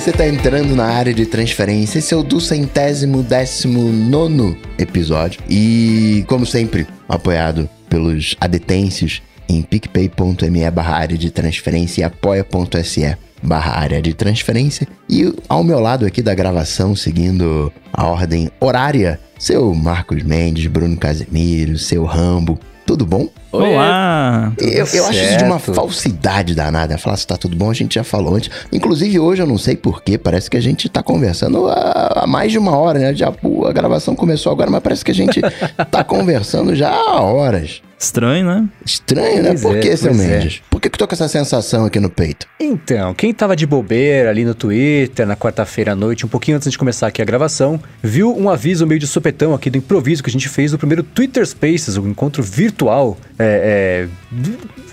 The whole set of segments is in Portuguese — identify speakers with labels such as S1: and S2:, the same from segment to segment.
S1: você tá entrando na área de transferência. Esse é o do centésimo décimo nono episódio. E, como sempre, apoiado pelos adetêncios em picpay.me barra área de transferência e apoia.se barra área de transferência. E ao meu lado aqui da gravação, seguindo a ordem horária, seu Marcos Mendes, Bruno Casemiro, seu Rambo. Tudo bom?
S2: Olá!
S1: Eu, eu acho isso de uma falsidade danada. Falar se tá tudo bom, a gente já falou antes. Inclusive, hoje eu não sei porquê, parece que a gente tá conversando há, há mais de uma hora, né? Já, a gravação começou agora, mas parece que a gente tá conversando já há horas.
S2: Estranho, né?
S1: Estranho, né?
S3: Pois
S1: Por
S3: é,
S1: que, seu
S3: é.
S1: Mendes? Por que, que eu tô com essa sensação aqui no peito?
S3: Então, quem tava de bobeira ali no Twitter na quarta-feira à noite, um pouquinho antes de começar aqui a gravação, viu um aviso meio de supetão aqui do improviso que a gente fez no primeiro Twitter Spaces, o encontro virtual, é, é,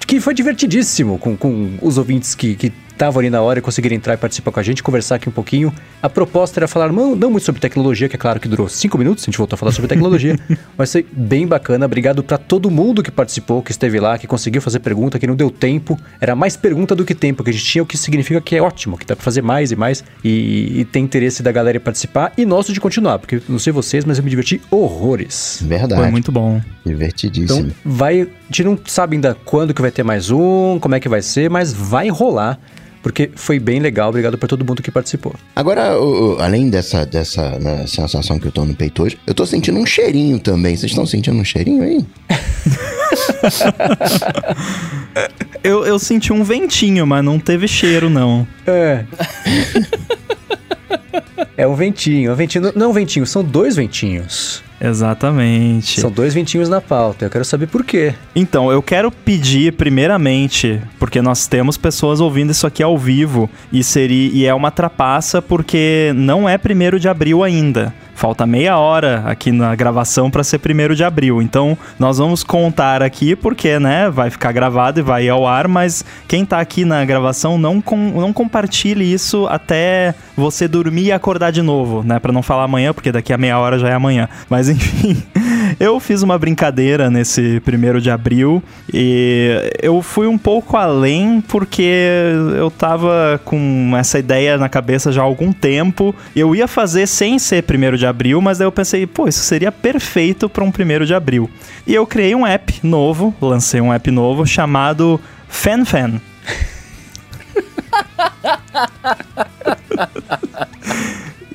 S3: que foi divertidíssimo com, com os ouvintes que. que estavam ali na hora e conseguiram entrar e participar com a gente, conversar aqui um pouquinho. A proposta era falar não, não muito sobre tecnologia, que é claro que durou cinco minutos, a gente voltou a falar sobre tecnologia, mas foi bem bacana. Obrigado para todo mundo que participou, que esteve lá, que conseguiu fazer pergunta, que não deu tempo. Era mais pergunta do que tempo que a gente tinha, o que significa que é ótimo, que dá para fazer mais e mais e, e tem interesse da galera em participar e nosso de continuar, porque não sei vocês, mas eu me diverti horrores.
S1: Verdade.
S2: Foi muito bom.
S1: Divertidíssimo.
S3: Então vai, a gente não sabe ainda quando que vai ter mais um, como é que vai ser, mas vai rolar. Porque foi bem legal, obrigado pra todo mundo que participou.
S1: Agora, o- o- além dessa, dessa né, sensação que eu tô no peito hoje, eu tô sentindo um cheirinho também. Vocês estão sentindo um cheirinho aí?
S2: Eu, eu senti um ventinho, mas não teve cheiro, não.
S3: É. é um ventinho, é um ventinho. Não é um ventinho, são dois ventinhos.
S2: Exatamente.
S3: São dois ventinhos na pauta. Eu quero saber por quê.
S2: Então, eu quero pedir primeiramente, porque nós temos pessoas ouvindo isso aqui ao vivo e seria e é uma trapaça porque não é primeiro de abril ainda. Falta meia hora aqui na gravação para ser primeiro de abril. Então, nós vamos contar aqui porque, né, vai ficar gravado e vai ao ar, mas quem tá aqui na gravação não, com, não compartilhe isso até você dormir e acordar de novo, né, para não falar amanhã, porque daqui a meia hora já é amanhã. Mas enfim, eu fiz uma brincadeira nesse primeiro de abril e eu fui um pouco além porque eu tava com essa ideia na cabeça já há algum tempo. Eu ia fazer sem ser primeiro de abril, mas daí eu pensei, pô, isso seria perfeito para um primeiro de abril. E eu criei um app novo, lancei um app novo chamado FanFan.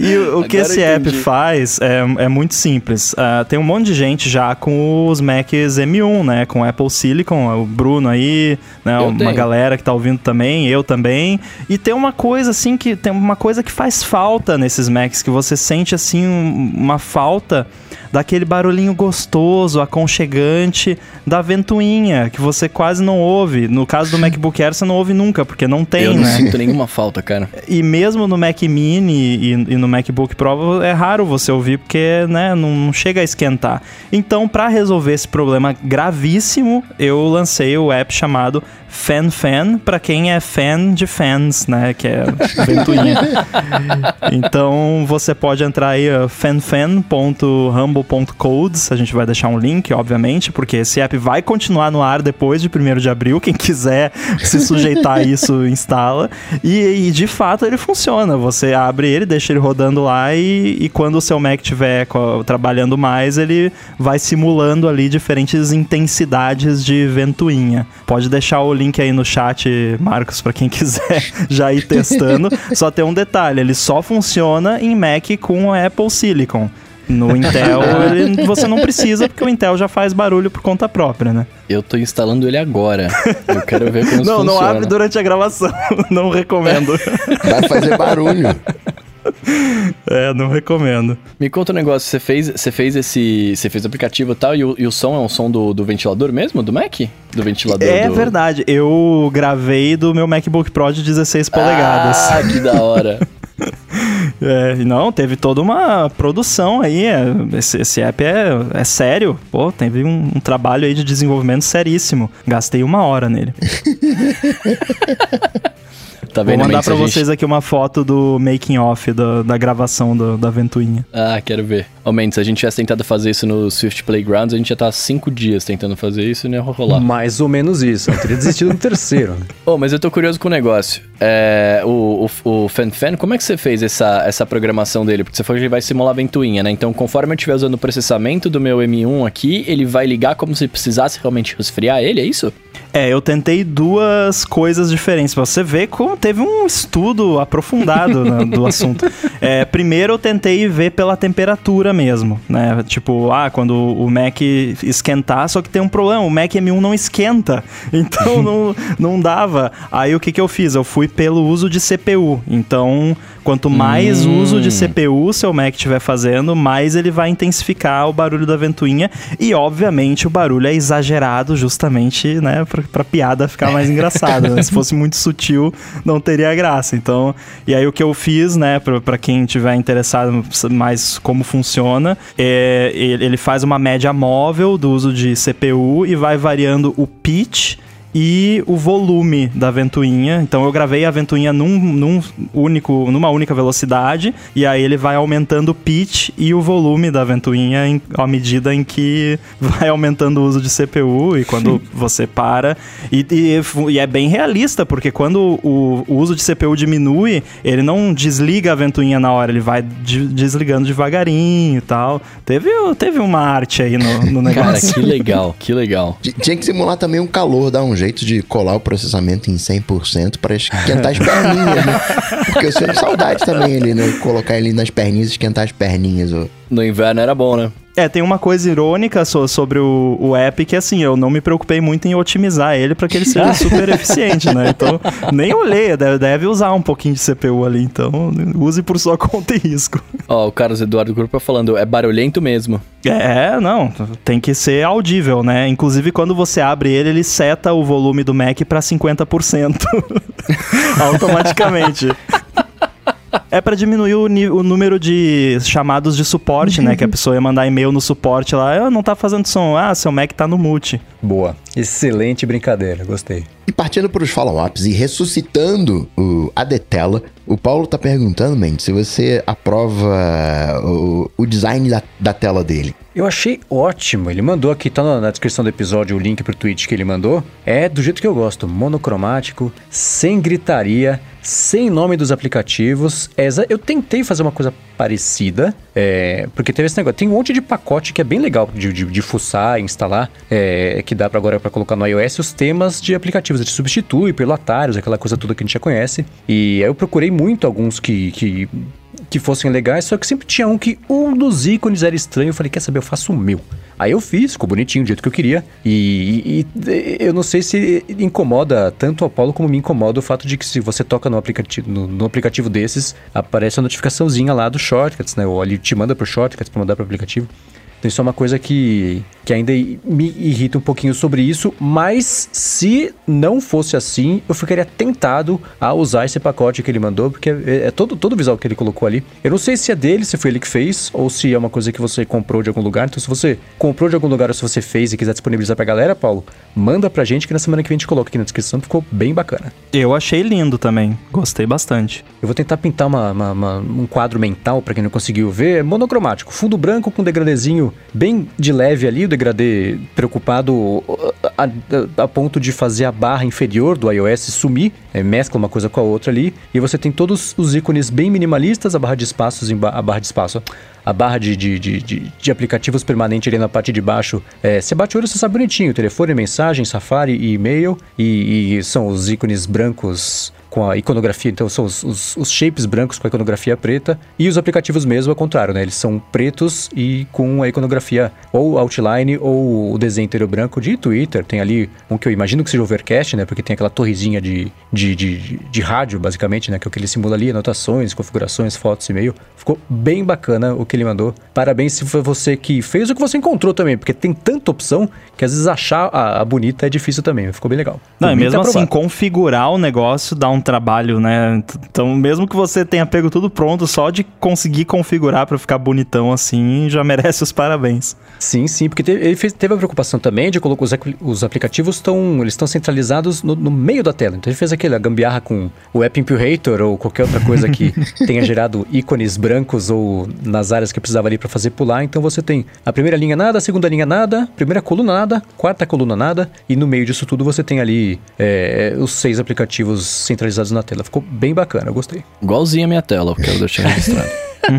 S2: E o, o que esse app faz é, é muito simples. Ah, tem um monte de gente já com os Macs M1, né? Com Apple Silicon, o Bruno aí, né?
S4: Eu
S2: uma
S4: tenho.
S2: galera que tá ouvindo também, eu também. E tem uma coisa assim que tem uma coisa que faz falta nesses Macs, que você sente assim um- uma falta daquele barulhinho gostoso, aconchegante da ventoinha, que você quase não ouve. No caso do MacBook Air, você não ouve nunca, porque não tem,
S4: eu não
S2: né?
S4: sinto nenhuma falta, cara.
S2: E mesmo no Mac Mini e, e no MacBook Pro é raro você ouvir porque né, não, não chega a esquentar. Então, para resolver esse problema gravíssimo, eu lancei o app chamado FanFan para quem é fan de fans, né, que é ventoinha. então, você pode entrar aí fanfan.humble.codes, a gente vai deixar um link, obviamente, porque esse app vai continuar no ar depois de 1 de abril, quem quiser se sujeitar a isso instala. E, e, de fato ele funciona. Você abre ele, deixa ele rodando lá e, e quando o seu Mac estiver trabalhando mais, ele vai simulando ali diferentes intensidades de ventoinha. Pode deixar o link aí no chat, Marcos, para quem quiser já ir testando. só tem um detalhe, ele só funciona em Mac com Apple Silicon. No Intel, ele- você não precisa, porque o Intel já faz barulho por conta própria, né?
S4: Eu tô instalando ele agora. Eu quero ver como
S2: Não,
S4: funciona.
S2: não abre durante a gravação. Não recomendo.
S1: Vai fazer barulho.
S2: É, não recomendo.
S4: Me conta um negócio, você fez, você fez esse. Você fez o aplicativo e tal, e o, e o som é um som do, do ventilador mesmo? Do Mac? Do ventilador
S2: É
S4: do...
S2: verdade, eu gravei do meu MacBook Pro de 16 polegadas.
S4: Ah, que da hora.
S2: É, não, teve toda uma produção aí. é, esse, esse app é, é sério. Pô, teve um, um trabalho aí de desenvolvimento seríssimo. Gastei uma hora nele.
S4: Tá
S2: Vou
S4: vendo,
S2: mandar
S4: Mendes?
S2: pra
S4: A gente-
S2: vocês aqui uma foto do making off da, da gravação do- da ventoinha.
S4: Ah, quero ver. Ô, Mendes, se a gente tivesse tentado fazer isso no Swift Playgrounds, a gente já tá há cinco dias tentando fazer isso e não ia rolar.
S3: Mais ou menos isso. Eu teria desistido no terceiro.
S4: Ô, mas eu tô curioso com o negócio. É, o, o, o FanFan, como é que você fez essa, essa programação dele? Porque você falou que ele vai simular a ventoinha, né? Então, conforme eu estiver usando o processamento do meu M1 aqui, ele vai ligar como se precisasse realmente resfriar ele, é isso?
S2: É, eu tentei duas coisas diferentes. Você ver como teve um estudo aprofundado né, do assunto. É, primeiro eu tentei ver pela temperatura mesmo, né? Tipo, ah, quando o Mac esquentar, só que tem um problema, o Mac M1 não esquenta. Então não, não dava. Aí o que, que eu fiz? Eu fui pelo uso de CPU. Então, quanto mais
S4: Hum.
S2: uso de CPU seu Mac estiver fazendo, mais ele vai intensificar o barulho da ventoinha. E, obviamente, o barulho é exagerado justamente, né, pra, pra piada ficar mais engraçada. né? Se fosse muito sutil, não teria graça. Então, e aí o que eu fiz, né, pra, quem tiver interessado mais como funciona, é, ele faz uma média móvel do uso de CPU e vai variando o pitch e o volume da ventoinha. Então eu gravei a ventoinha num, num único, numa única velocidade e aí ele vai aumentando o pitch e o volume da ventoinha em, à medida em que vai aumentando o uso de CPU e quando você para. E, e- e é bem realista, porque quando o, o uso de CPU diminui, ele não desliga a ventoinha na hora, ele vai de- desligando devagarinho e tal. Teve, teve uma arte aí no, no
S4: Cara,
S2: negócio.
S4: que legal, que legal.
S1: Tinha que simular também um calor, dar um jeito de colar o processamento em 100% para esquentar as perninhas, né? Porque eu sinto saudade também ali, né? Colocar ele nas perninhas e esquentar as perninhas. ó.
S4: No inverno era bom, né?
S2: É, tem uma coisa irônica so- sobre o, o app que assim, eu não me preocupei muito em otimizar ele para que ele seja super eficiente, né? Então, nem olhei, deve, deve usar um pouquinho de CPU ali, então use por sua conta e risco.
S4: Ó, o Carlos Eduardo Grupo falando, é barulhento mesmo.
S2: É, não, tem que ser audível, né? Inclusive, quando você abre ele, ele seta o volume do Mac para 50% automaticamente. É pra diminuir o, o número de chamados de suporte, né? Que a pessoa ia mandar e-mail no suporte lá, ah, não tá fazendo som, ah, seu Mac tá no mute.
S3: Boa. Excelente brincadeira, gostei.
S1: E partindo para os follow-ups e ressuscitando o Adetela, o Paulo tá perguntando, Mendes, se você aprova o, o design da, da tela dele.
S3: Eu achei ótimo. Ele mandou aqui, tá na- descrição do episódio, o link pro tweet que ele mandou. É do jeito que eu gosto, monocromático, sem gritaria, sem nome dos aplicativos. É eu tentei fazer uma coisa parecida, é, porque teve esse negócio. Tem um monte de pacote que é bem legal de, de, de fuçar, instalar, é, que dá pra agora para colocar no iOS os temas de aplicativos. Ele substitui pelo Atarius, aquela coisa toda que a gente já conhece. E aí eu procurei muito alguns que, que que fossem legais, só que sempre tinha um que um dos ícones era estranho. Eu falei, quer saber, eu faço o meu. Aí eu fiz, ficou bonitinho, do jeito que eu queria. E, e- e eu não sei se incomoda tanto ao Paulo como me incomoda o fato de que se você toca no aplicativo, no, no aplicativo desses, aparece a notificaçãozinha lá do Shortcuts, né? Ou ali te manda pro Shortcuts pra mandar pro aplicativo. Então isso é uma coisa que, que ainda me irrita um pouquinho sobre isso, mas se não fosse assim, eu ficaria tentado a usar esse pacote que ele mandou, porque é, é todo, todo o visual que ele colocou ali. Eu não sei se é dele, se foi ele que fez, ou se é uma coisa que você comprou de algum lugar. Então se você comprou de algum lugar ou se você fez e quiser disponibilizar pra galera, Paulo, manda pra gente que na semana que vem a gente coloca aqui na descrição, ficou bem bacana.
S2: Eu achei lindo também, gostei bastante.
S3: Eu vou tentar pintar uma- uma- uma- um quadro mental pra quem não conseguiu ver. É monocromático, fundo branco com degradezinho bem de leve ali, o degradê preocupado a, a- a ponto de fazer a barra inferior do iOS sumir, é, mescla uma coisa com a outra ali. E você tem todos os ícones bem minimalistas, a barra de espaços, a barra de espaço, a barra de, de, de, de- de aplicativos permanente ali na parte de baixo. É, você bate o olho, você sabe bonitinho, telefone, mensagem, Safari e e-mail. E, e são os ícones brancos com a iconografia, então são os, os, os shapes brancos com a iconografia preta, e os aplicativos mesmo ao contrário, né? Eles são pretos e com a iconografia ou outline ou o desenho inteiro branco de Twitter. Tem ali um que eu imagino que seja Overcast, né? Porque tem aquela torrezinha de, de, de, de, de rádio, basicamente, né? Que é o que ele simula ali, anotações, configurações, fotos, e-mail. Ficou bem bacana o que ele mandou. Parabéns se foi você que fez o que você encontrou também, porque tem tanta opção que às vezes achar a, a bonita é difícil também. Ficou bem legal.
S2: Não, e mesmo assim,
S3: aprovado.
S2: configurar o negócio dá um trabalho, né? Então, mesmo que você tenha pego tudo pronto, só de conseguir configurar pra ficar bonitão assim, já merece os parabéns.
S3: Sim, sim, porque teve, ele fez- teve a preocupação também de colocar os, os aplicativos estão eles estão centralizados no, no meio da tela. Então ele fez aquele a gambiarra com o App Imperator ou qualquer outra coisa que tenha gerado ícones brancos ou nas áreas que precisava ali para fazer pular. Então você tem a primeira linha nada, a segunda linha nada, primeira coluna nada, quarta coluna nada e no meio disso tudo você tem ali é, os seis aplicativos centralizados na tela. Ficou bem bacana, eu gostei.
S4: Igualzinho a minha tela, eu quero deixar registrado.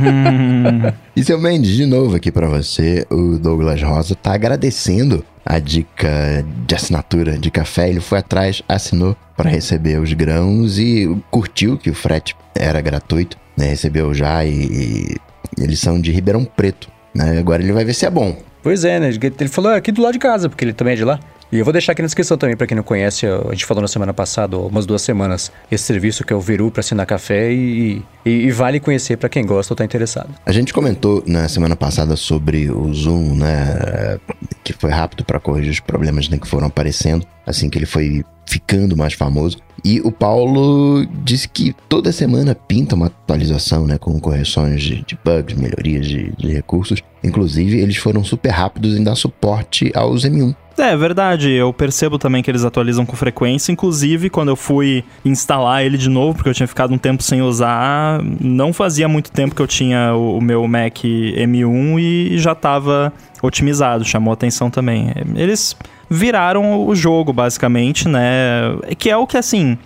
S1: E seu Mendes, de novo aqui pra você, o Douglas Rosa tá agradecendo a dica de assinatura de café. Ele foi atrás, assinou para receber os grãos e curtiu que o frete era gratuito, né? Recebeu já e, e eles são de Ribeirão Preto, né? Agora ele vai ver se é bom.
S3: Pois é, né? Ele falou "Ah, aqui do lado de casa, porque ele também é de lá. E eu vou deixar aqui na descrição também, pra quem não conhece, a gente falou na semana passada, umas duas semanas, esse serviço que é o Veru pra assinar café e, e, e vale conhecer pra quem gosta ou tá interessado.
S1: A gente comentou na semana passada sobre o Zoom, né? Que foi rápido para corrigir os problemas né, que foram aparecendo assim que ele foi ficando mais famoso. E o Paulo disse que toda semana pinta uma atualização, né? Com correções de, de bugs, melhorias de, de recursos. Inclusive, eles foram super rápidos em dar suporte aos M1.
S2: É, é verdade, eu percebo também que eles atualizam com frequência, inclusive quando eu fui instalar ele de novo, porque eu tinha ficado um tempo sem usar, não fazia muito tempo que eu tinha o, meu Mac M1 e já estava otimizado, chamou atenção também. Eles viraram o jogo, basicamente, né? Que é o que, assim,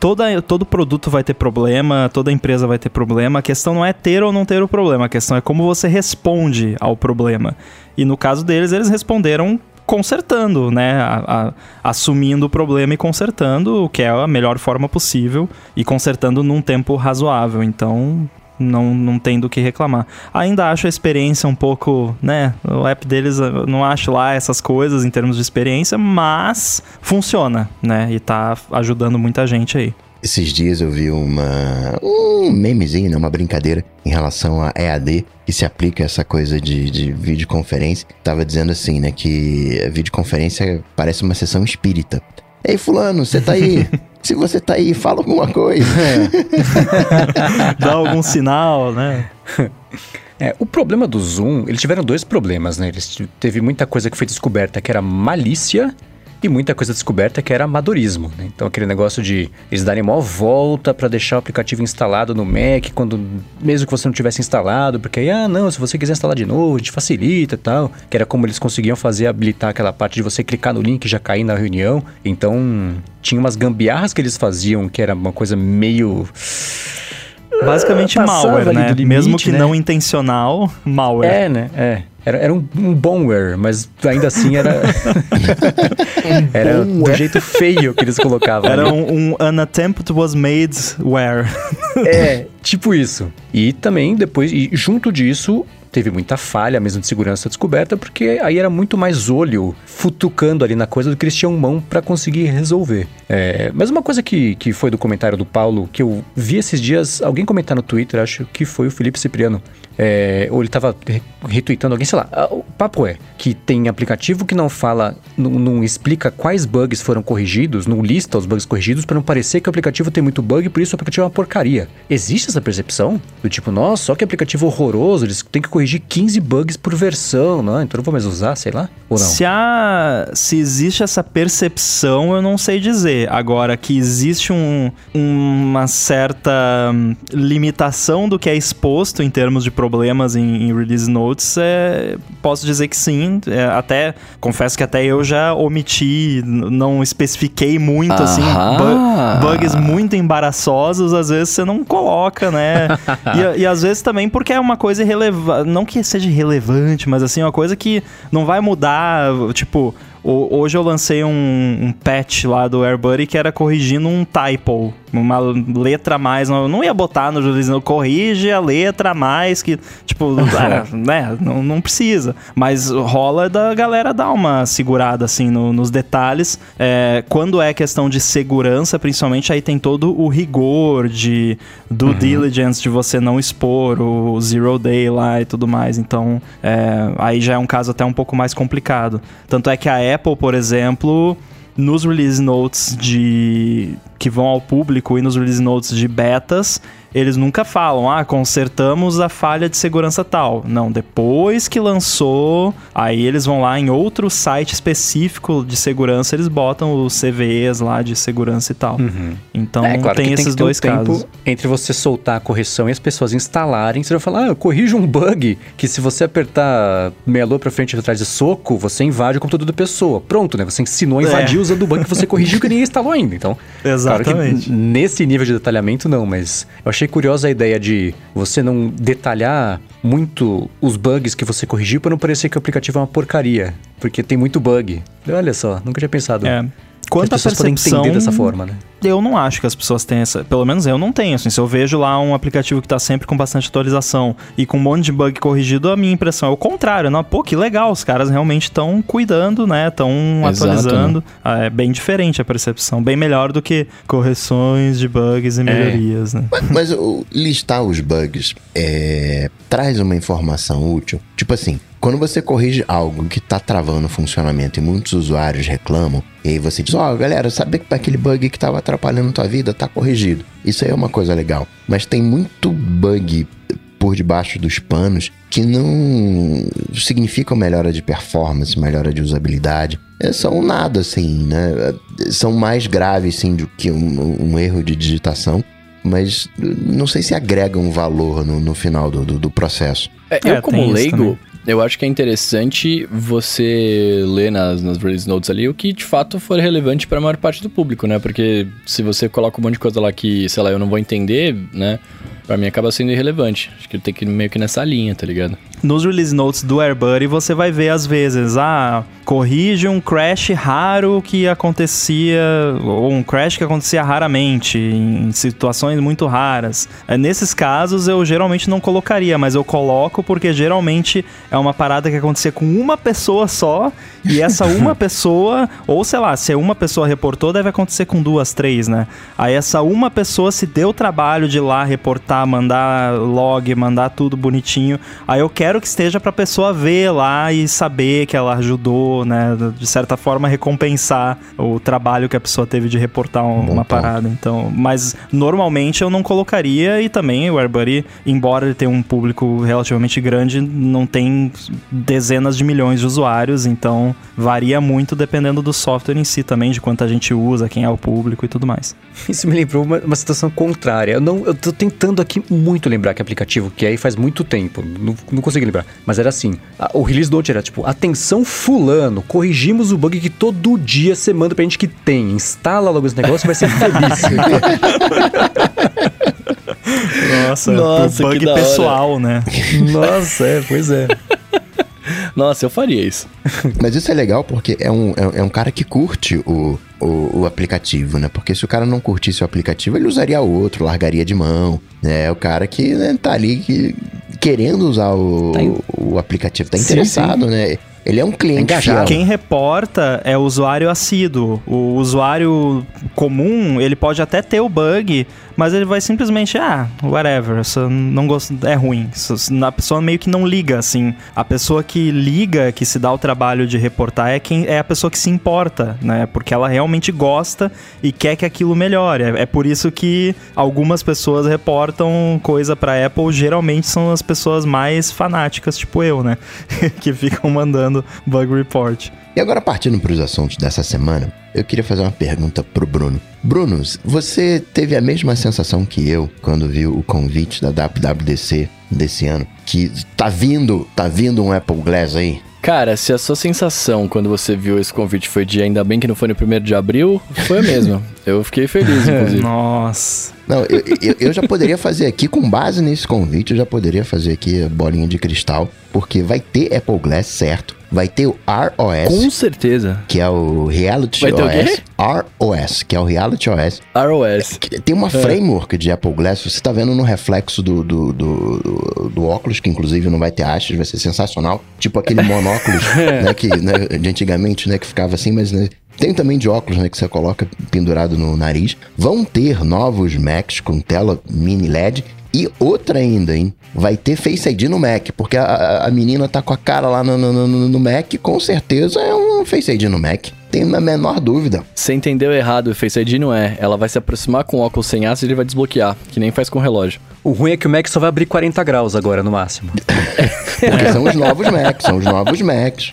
S2: toda, todo produto vai ter problema, toda empresa vai ter problema. A questão não é ter ou não ter o problema, a questão é como você responde ao problema. E no caso deles, eles responderam consertando, né? A- a- assumindo o problema e consertando, o que é a melhor forma possível, e consertando num tempo razoável. Então. Não, não tem do que reclamar. Ainda acho a experiência um pouco, né? O app deles, não acho lá essas coisas em termos de experiência, mas funciona, né? E tá ajudando muita gente aí.
S1: Esses dias eu vi uma um memezinho, né, uma brincadeira em relação a EAD que se aplica a essa coisa de, de videoconferência. Tava dizendo assim, né, que a videoconferência parece uma sessão espírita. Ei, fulano, você tá aí? Se você tá aí, fala alguma coisa.
S2: Dá algum sinal, né?
S3: É, o problema do Zoom, eles tiveram dois problemas, né? Eles teve muita coisa que foi descoberta que era malícia e muita coisa descoberta que era amadorismo, né? Então aquele negócio de eles darem maior volta pra deixar o aplicativo instalado no Mac quando mesmo que você não tivesse instalado, porque aí ah, não, se você quiser instalar de novo, a gente facilita e tal, que era como eles conseguiam fazer habilitar aquela parte de você clicar no link e já cair na reunião. Então, tinha umas gambiarras que eles faziam que era uma coisa meio
S2: Basicamente
S3: Passava
S2: malware, né?
S3: limite,
S2: Mesmo que
S3: né?
S2: não intencional, malware.
S3: É, né? É. Era, era um, um bonware, mas ainda assim era. era do jeito feio que eles colocavam.
S2: Era um, um An attempt was made where.
S3: É, tipo isso. E também depois, e junto disso, teve muita falha mesmo de segurança descoberta, porque aí era muito mais olho futucando ali na coisa do que eles tinham mão pra conseguir resolver. É, mas uma coisa que, que foi do comentário do Paulo, que eu vi esses dias, alguém comentar no Twitter, acho que foi o Felipe Cipriano. É, ou ele tava re- retweetando alguém, sei lá. Ah, O papo é que tem aplicativo que não fala, não, não explica quais bugs foram corrigidos, não lista os bugs corrigidos pra não parecer que o aplicativo tem muito bug, por isso o aplicativo é uma porcaria. Existe essa percepção? Do tipo, nossa, só que aplicativo horroroso, eles têm que corrigir 15 bugs por versão, não? Então eu não vou mais usar, sei lá? Ou não?
S2: Se, há, se existe essa percepção, eu não sei dizer. Agora, que existe um, uma certa hum, limitação do que é exposto em termos de problemas em, em release notes, é, posso dizer que sim. É, até, confesso que até eu já omiti, não especifiquei muito, assim, bu- bugs muito embaraçosos, às vezes você não coloca, né? e, e às vezes também porque é uma coisa irrelevante, não que seja irrelevante, mas assim, uma coisa que não vai mudar, tipo... ho- Hoje eu lancei um, um patch lá do AirBuddy que era corrigindo um typo uma letra a mais. Não, não ia botar no release note, corrige a letra a mais, que, tipo, é, né, não, não precisa. Mas rola da galera dar uma segurada, assim, no, nos detalhes. É, quando é questão de segurança, principalmente, aí tem todo o rigor de due uhum. diligence, de você não expor o zero day lá e tudo mais. Então, é, aí já é um caso até um pouco mais complicado. Tanto é que a Apple, por exemplo, nos release notes de que vão ao público e nos release notes de betas, eles nunca falam, ah, consertamos a falha de segurança tal. Não, depois que lançou, aí eles vão lá em outro site específico de segurança, eles botam os CVEs lá de segurança e tal. Uhum. Então é, claro tem esses tem dois um casos.
S3: entre você soltar a correção e as pessoas instalarem, você vai falar, ah, eu corrijo um bug que se você apertar lua pra frente e atrás de soco, você invade o computador da pessoa. Pronto, né? Você ensinou a invadir é. usando o bug que você corrigiu que ninguém instalou ainda. Então,
S2: Exatamente.
S3: Claro nesse nível de detalhamento não, mas eu achei curiosa a ideia de você não detalhar muito os bugs que você corrigiu para não parecer que o aplicativo é uma porcaria. Porque tem muito bug. Olha só, nunca tinha pensado.
S2: É. Quanto
S3: as pessoas
S2: percepção,
S3: podem entender dessa forma, né?
S2: Eu não acho que as pessoas têm essa. Pelo menos eu não tenho. Assim, se eu vejo lá um aplicativo que está sempre com bastante atualização e com um monte de bug corrigido, a minha impressão é o contrário. Não, pô, que legal, os caras realmente estão cuidando, né? Estão atualizando. Né? É bem diferente a percepção. Bem melhor do que correções de bugs e é. melhorias,
S1: é.
S2: né?
S1: Mas, mas listar os bugs é, traz uma informação útil. Tipo assim, quando você corrige algo que está travando o funcionamento e muitos usuários reclamam, e aí você diz: Ó, oh, galera, sabe que aquele bug que estava atrapalhando tua vida tá corrigido? Isso aí é uma coisa legal. Mas tem muito bug por debaixo dos panos que não significam melhora de performance, melhora de usabilidade. É, são nada assim, né? São mais graves sim do que um, um erro de digitação mas não sei se agrega um valor no, no final do, do, do processo.
S4: É, eu, é, como leigo, eu acho que é interessante você ler nas, nas release notes ali o que de fato for relevante para a maior parte do público, né? Porque se você coloca um monte de coisa lá que, sei lá, eu não vou entender, né? Pra mim acaba sendo irrelevante. Acho que tem que ir meio que nessa linha, tá ligado?
S2: Nos release notes do AirBuddy você vai ver às vezes, ah, corrige um crash raro que acontecia, ou um crash que acontecia raramente, em situações muito raras. É, nesses casos eu geralmente não colocaria, mas eu coloco porque geralmente é uma parada que acontecia com uma pessoa só, e essa uma pessoa, ou sei lá, se uma pessoa reportou, deve acontecer com duas, três, né? Aí essa uma pessoa se deu o trabalho de ir lá reportar, mandar log, mandar tudo bonitinho. Aí eu quero que esteja pra pessoa ver lá e saber que ela ajudou né? De certa forma, recompensar o trabalho que a pessoa teve de reportar um, uma parada. Então, mas normalmente eu não colocaria e também o AirBuddy, embora ele tenha um público relativamente grande, não tem dezenas de milhões de usuários, então varia muito dependendo do software em si também, de quanta gente usa, quem é o público e tudo mais.
S3: Isso me lembrou uma, uma situação contrária. Eu não, eu tô tentando aqui muito lembrar que aplicativo que é e faz muito tempo, não, não consigo lembrar. Mas era assim, a, o release note era tipo, atenção fulano corrigimos o bug que todo dia você manda pra gente que tem. Instala logo esse negócio e vai ser feliz.
S2: Nossa, Nossa bug pessoal, né?
S3: Nossa, é, pois é.
S4: Nossa, eu faria isso.
S1: Mas isso é legal porque é um, é, é um cara que curte o, o, o, aplicativo, né? Porque se o cara não curtisse o aplicativo, ele usaria outro, largaria de mão. Né? É o cara que né, tá ali que, querendo usar o, tá o aplicativo, tá interessado, sim, sim. né? Ele é um cliente
S2: engajado. Quem reporta é o usuário assíduo. O usuário comum, ele pode até ter o bug, mas ele vai simplesmente, ah, whatever, não gosto, é ruim. A pessoa meio que não liga, assim. A pessoa que liga, que se dá o trabalho de reportar é quem é a pessoa que se importa, né? Porque ela realmente gosta e quer que aquilo melhore. É, é por isso que algumas pessoas reportam coisa para Apple, geralmente são as pessoas mais fanáticas, tipo eu, né? que ficam mandando bug report.
S1: E agora, partindo para os assuntos dessa semana, eu queria fazer uma pergunta pro Bruno. Bruno, você teve a mesma sensação que eu quando viu o convite da WWDC desse ano? Que tá vindo, tá vindo um Apple Glass aí?
S4: Cara, se a sua sensação quando você viu esse convite foi de ainda bem que não foi no primeiro de abril, foi a mesma. eu fiquei feliz, inclusive.
S2: Nossa.
S1: Não, eu, eu, eu, já poderia fazer aqui, com base nesse convite, eu já poderia fazer aqui a bolinha de cristal porque vai ter Apple Glass, certo? Vai ter o ROS,
S4: Com certeza.
S1: que é o Reality
S4: Vai ter o
S1: OS. ROS, que é o Reality OS.
S4: ROS.
S1: Que Tem uma framework de Apple Glass, você tá vendo no reflexo do, do, do, do- do óculos, que inclusive não vai ter hastes, vai ser sensacional. Tipo aquele monóculos, né, que, né, de antigamente, né, que ficava assim, mas né, tem também de óculos, né, que você coloca pendurado no nariz. Vão ter novos Macs com tela mini LED e outra ainda, hein? Vai ter Face ID no Mac, porque a- a, menina tá com a cara lá no, no, no- no Mac, com certeza é um Face ID no Mac. Tem a menor dúvida.
S4: Você entendeu errado, o Face ID não é. Ela vai se aproximar com o óculos sem aço e ele vai desbloquear, que nem faz com o relógio.
S3: O ruim é que o Mac só vai abrir 40 graus agora, no máximo.
S1: Porque são os novos Macs, são os novos Macs.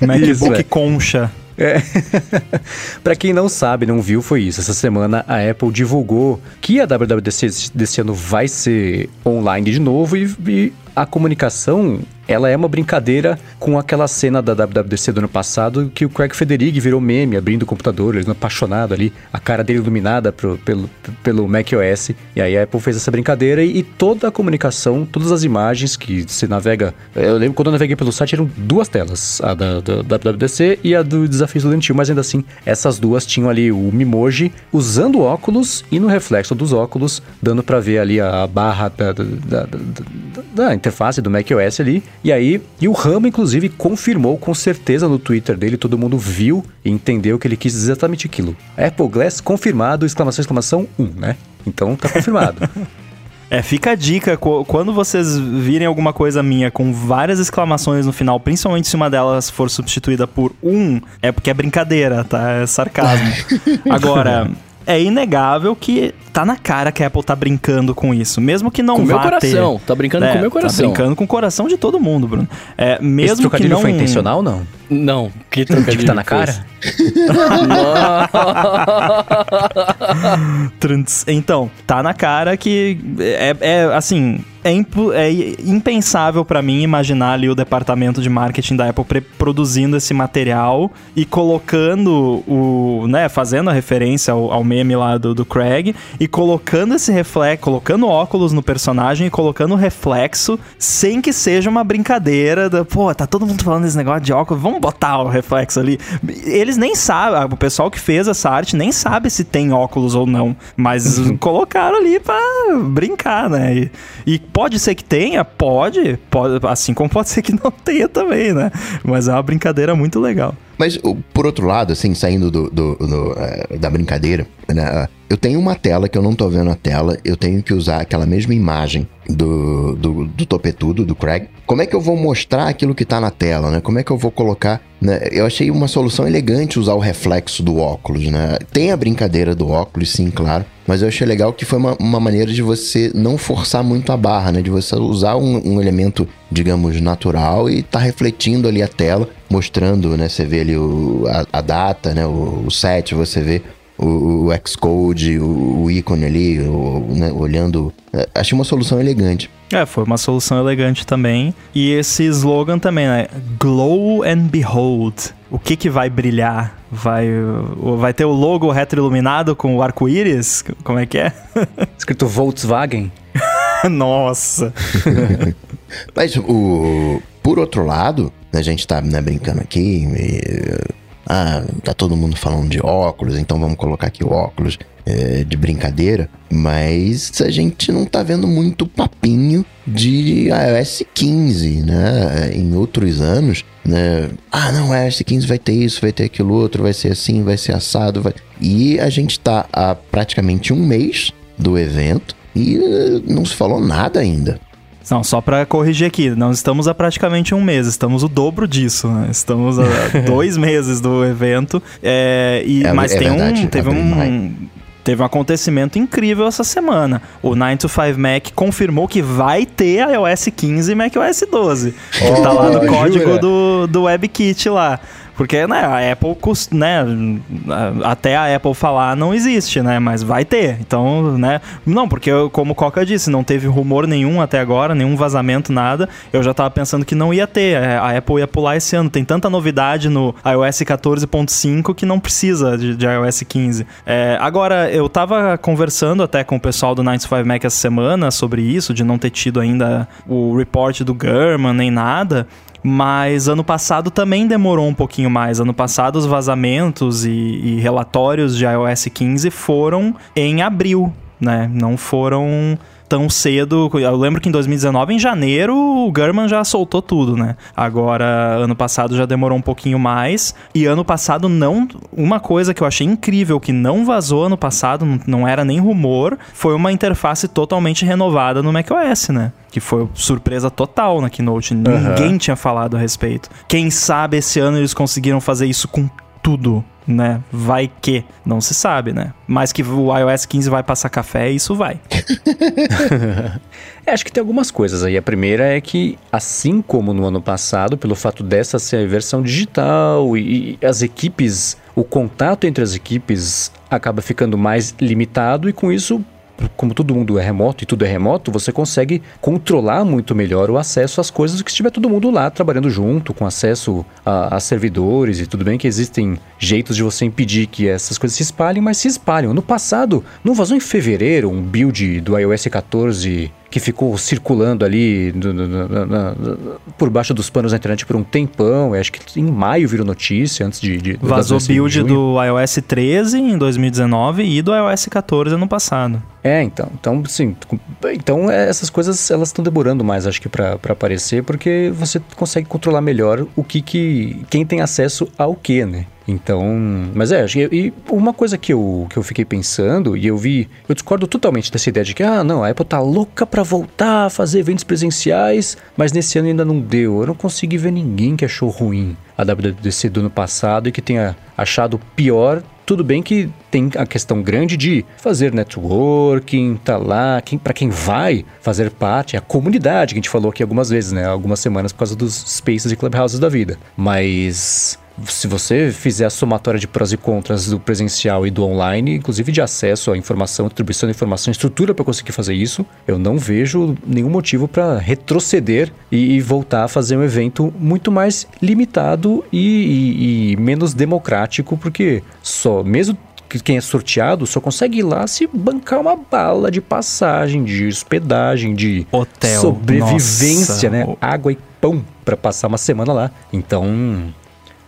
S2: MacBook
S3: é.
S2: concha.
S3: Pra quem não sabe, não viu, foi isso. Essa semana a Apple divulgou que a WWDC desse ano vai ser online de novo e, e a comunicação, ela é uma brincadeira com aquela cena da WWDC do ano passado que o Craig Federighi virou meme, abrindo o computador, ele apaixonado ali, a cara dele iluminada pro- pelo, pelo macOS. E aí a Apple fez essa brincadeira e, e toda a comunicação, todas as imagens que você navega... Eu lembro quando eu naveguei pelo site eram duas telas, a da, da, da WWDC e a do Desafio Estudantil, mas ainda assim, essas duas tinham ali o Mimoji usando óculos e no reflexo dos óculos, dando pra ver ali a barra da, da, da- da- da interface do macOS ali. E aí, e o Ramo, inclusive, confirmou com certeza no Twitter dele, todo mundo viu e entendeu que ele quis dizer exatamente aquilo. Apple Glass confirmado, exclamação, exclamação, 1, né? Então tá confirmado.
S2: É, fica a dica, qu- quando vocês virem alguma coisa minha com várias exclamações no final, principalmente se uma delas for substituída por um, é porque é brincadeira, tá? É sarcasmo. Agora, é inegável que tá na cara que a Apple tá brincando com isso, mesmo que não
S4: Com o meu
S2: vá
S4: coração.
S2: ter.
S4: Tá brincando
S2: É,
S4: com o meu
S2: Tá
S4: coração.
S2: brincando com o coração de todo mundo, Bruno. É,
S3: Esse
S2: mesmo que
S3: trocadilho
S2: não
S3: foi intencional ou não?
S4: Não, que
S3: Tipo,
S4: trocadilho
S3: tá na cara?
S2: Então, tá na cara que é, é, assim, é, impo- é impensável pra mim imaginar ali o departamento de marketing da Apple produzindo esse material e colocando o, né, fazendo a referência ao, ao meme lá do, do Craig e colocando esse reflexo, colocando óculos no personagem e colocando o reflexo sem que seja uma brincadeira da, pô, tá todo mundo falando desse negócio de óculos, vamos botar o reflexo ali. Eles nem sabem, o pessoal que fez essa arte nem sabe se tem óculos ou não, mas colocaram ali pra brincar, né? E, e pode ser que tenha, pode, pode, assim como pode ser que não tenha também, né? Mas é uma brincadeira muito legal.
S1: Mas, por outro lado, assim, saindo do, do- do, eh, da brincadeira, né, eu tenho uma tela que eu não tô vendo a tela, eu tenho que usar aquela mesma imagem do, do, do topetudo, do Craig. Como é que eu vou mostrar aquilo que tá na tela, né? Como é que eu vou colocar... Né? Eu achei uma solução elegante usar o reflexo do óculos, né? Tem a brincadeira do óculos, sim, claro. Mas eu achei legal que foi uma, uma maneira de você não forçar muito a barra, né? De você usar um, um elemento, digamos, natural e tá refletindo ali a tela, mostrando, né? Você vê ali o, a, a data, né? O, o set, você vê o, o Xcode, o, o ícone ali, o, né? olhando. É, Achei uma solução elegante.
S2: É, foi uma solução elegante também. E esse slogan também, né? Glow and Behold. O que que vai brilhar? Vai, vai ter o logo retroiluminado com o arco-íris? Como é que é?
S3: Escrito Volkswagen.
S2: Nossa.
S1: Mas o. Por outro lado, a gente tá né, brincando aqui. e, ah, tá todo mundo falando de óculos, então vamos colocar aqui o óculos é, de brincadeira. Mas a gente não tá vendo muito papinho de iOS 15, né? Em outros anos, né? Ah, não, iOS 15 vai ter isso, vai ter aquilo outro, vai ser assim, vai ser assado. Vai... E a gente tá há praticamente um mês do evento e não se falou nada ainda.
S2: Não, só pra corrigir aqui, não estamos há praticamente um mês, estamos o dobro disso, né? Estamos há dois meses do evento, é, e,
S1: É-
S2: mas
S1: é
S2: tem
S1: verdade,
S2: um, teve
S1: abril,
S2: um... Teve um acontecimento incrível essa semana. O 9 to 5 Mac confirmou que vai ter iOS 15 e macOS 12. Que tá lá no
S3: Oh,
S2: código
S3: jura?
S2: do, do WebKit lá. Porque, né, a Apple, né, até a Apple falar não existe, né, mas vai ter. Então, né, não, porque como o Coca disse, não teve rumor nenhum até agora, nenhum vazamento, nada. Eu já tava pensando que não ia ter. É, a Apple ia pular esse ano. Tem tanta novidade no iOS 14.5 que não precisa de, de iOS 15. É, agora, eu tava conversando até com o pessoal do 95 Mac essa semana sobre isso, de não ter tido ainda o report do Gurman nem nada. Mas ano passado também demorou um pouquinho mais. Ano passado, os vazamentos e, e relatórios de iOS 15 foram em abril, né? Não foram tão cedo. Eu lembro que em 2019, em janeiro, o German já soltou tudo, né? Agora, ano passado já demorou um pouquinho mais. E ano passado não. Uma coisa que eu achei incrível que não vazou ano passado, não era nem rumor, foi uma interface totalmente renovada no macOS, né? Que foi surpresa total na Keynote. Uhum. Ninguém tinha falado a respeito. Quem sabe esse ano eles conseguiram fazer isso com tudo né? Vai que, não se sabe, né? Mas que o iOS 15 vai passar café, isso vai.
S3: é, acho que tem algumas coisas aí. A primeira é que, assim como no ano passado, pelo fato dessa ser a versão digital e, e as equipes, o contato entre as equipes acaba ficando mais limitado e com isso como todo mundo é remoto e tudo é remoto, você consegue controlar muito melhor o acesso às coisas do que estiver todo mundo lá trabalhando junto, com acesso a, a, servidores e tudo bem que existem jeitos de você impedir que essas coisas se espalhem, mas se espalham. No passado, não vazou em fevereiro um build do iOS 14 que ficou circulando ali no, no, no, por baixo dos panos da internet por um tempão. Eu acho que em maio virou notícia, antes de. de
S2: Vazou build do iOS 13 em 2019 e do iOS 14 ano passado.
S3: É, então, então, sim, então é, essas coisas elas estão demorando mais, acho que para aparecer, porque você consegue controlar melhor o que que quem tem acesso ao que, né? Então, mas é, e uma coisa que eu, que eu fiquei pensando, e eu vi, eu discordo totalmente dessa ideia de que, ah, não, a Apple tá louca para voltar a fazer eventos presenciais, mas nesse ano ainda não deu. Eu não consegui ver ninguém que achou ruim a WWDC do ano passado e que tenha achado pior tudo bem que tem a questão grande de fazer networking, tá lá, quem, para quem vai fazer parte, é a comunidade que a gente falou aqui algumas vezes, né? Algumas semanas por causa dos spaces e clubhouses da vida. Mas se você fizer a somatória de prós e contras do presencial e do online, inclusive de acesso à informação, distribuição de informação, estrutura para conseguir fazer isso, eu não vejo nenhum motivo para retroceder e, e, voltar a fazer um evento muito mais limitado e, e, e menos democrático, porque só mesmo quem é sorteado só consegue ir lá se bancar uma bala de passagem, de hospedagem, de
S2: Hotel,
S3: sobrevivência, nossa. né? Água e pão para passar uma semana lá. Então,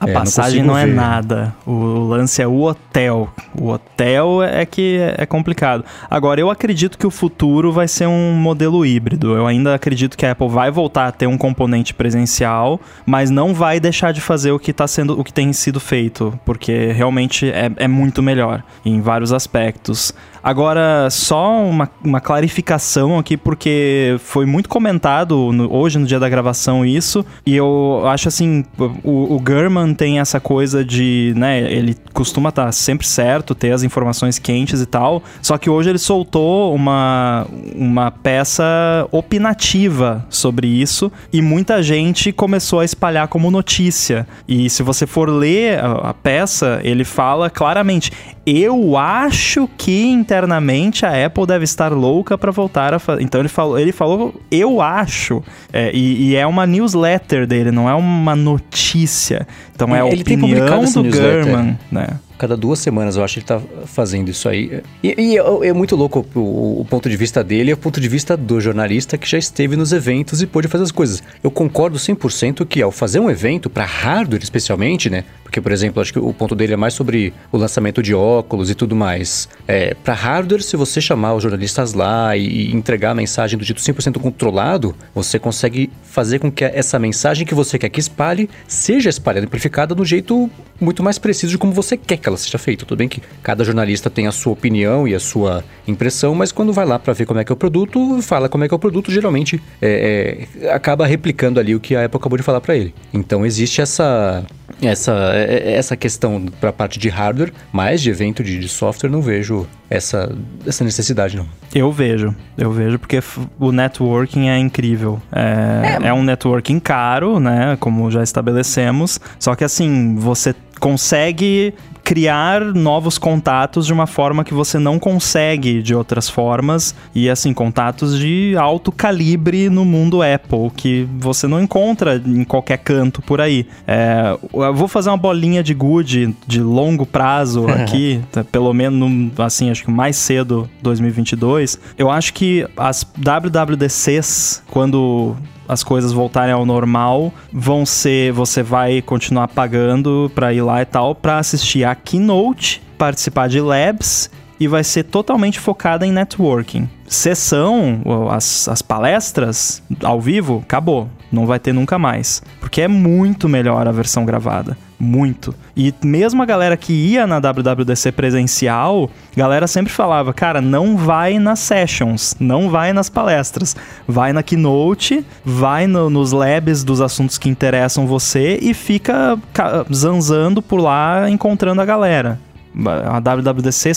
S2: a é, passagem não, não é nada. O lance é o hotel. O hotel é que é complicado. Agora, eu acredito que o futuro vai ser um modelo híbrido. Eu ainda acredito que a Apple vai voltar a ter um componente presencial, mas não vai deixar de fazer o que tá sendo, o que tem sido feito, porque realmente é, é muito melhor em vários aspectos. Agora, só uma, uma clarificação aqui, porque foi muito comentado no, hoje, no dia da gravação, isso, e eu acho assim, o, o German tem essa coisa de, né, ele costuma estar tá sempre certo, ter as informações quentes e tal, só que hoje ele soltou uma, uma peça opinativa sobre isso, e muita gente começou a espalhar como notícia. E se você for ler a, a peça, ele fala claramente, eu acho que internamente a Apple deve estar louca para voltar a fazer. Então ele falou, ele falou, eu acho. É, e, e, é uma newsletter dele, não é uma notícia. Então é a ele opinião do German, né?
S3: Cada duas semanas eu acho que ele tá fazendo isso aí. E, e é, é, muito louco o, o, ponto de vista dele é o ponto de vista do jornalista que já esteve nos eventos e pôde fazer as coisas. Eu concordo 100% que ao fazer um evento, para hardware especialmente, né? Porque, por exemplo, acho que o ponto dele é mais sobre o lançamento de óculos e tudo mais. É, para hardware, se você chamar os jornalistas lá e, e entregar a mensagem do jeito 100% controlado, você consegue fazer com que essa mensagem que você quer que espalhe seja espalhada e amplificada do jeito muito mais preciso de como você quer que ela seja feita. Tudo bem que cada jornalista tem a sua opinião e a sua impressão, mas quando vai lá para ver como é que é o produto, fala como é que é o produto, geralmente é, é, acaba replicando ali o que a Apple acabou de falar para ele. Então existe essa essa, é, essa questão para a parte de hardware, mas de evento de, de, software não vejo essa, essa necessidade, não.
S2: Eu vejo, eu vejo, porque o networking é incrível. É, é. é um networking caro, né? Como já estabelecemos. Só que assim, você consegue criar novos contatos de uma forma que você não consegue de outras formas e assim contatos de alto calibre no mundo Apple que você não encontra em qualquer canto por aí. É, eu vou fazer uma bolinha de good de longo prazo aqui, pelo menos assim acho que mais cedo 2022. Eu acho que as WWDCs quando as coisas voltarem ao normal, vão ser, você vai continuar pagando para ir lá e tal, para assistir a keynote, participar de labs e vai ser totalmente focada em networking. Sessão, as, as palestras ao vivo, acabou. Não vai ter nunca mais. Porque é muito melhor a versão gravada. Muito. E mesmo a galera que ia na WWDC presencial, galera sempre falava, cara, não vai nas sessions, não vai nas palestras, vai na keynote, vai no, nos labs dos assuntos que interessam você e fica zanzando por lá encontrando a galera. A WWDC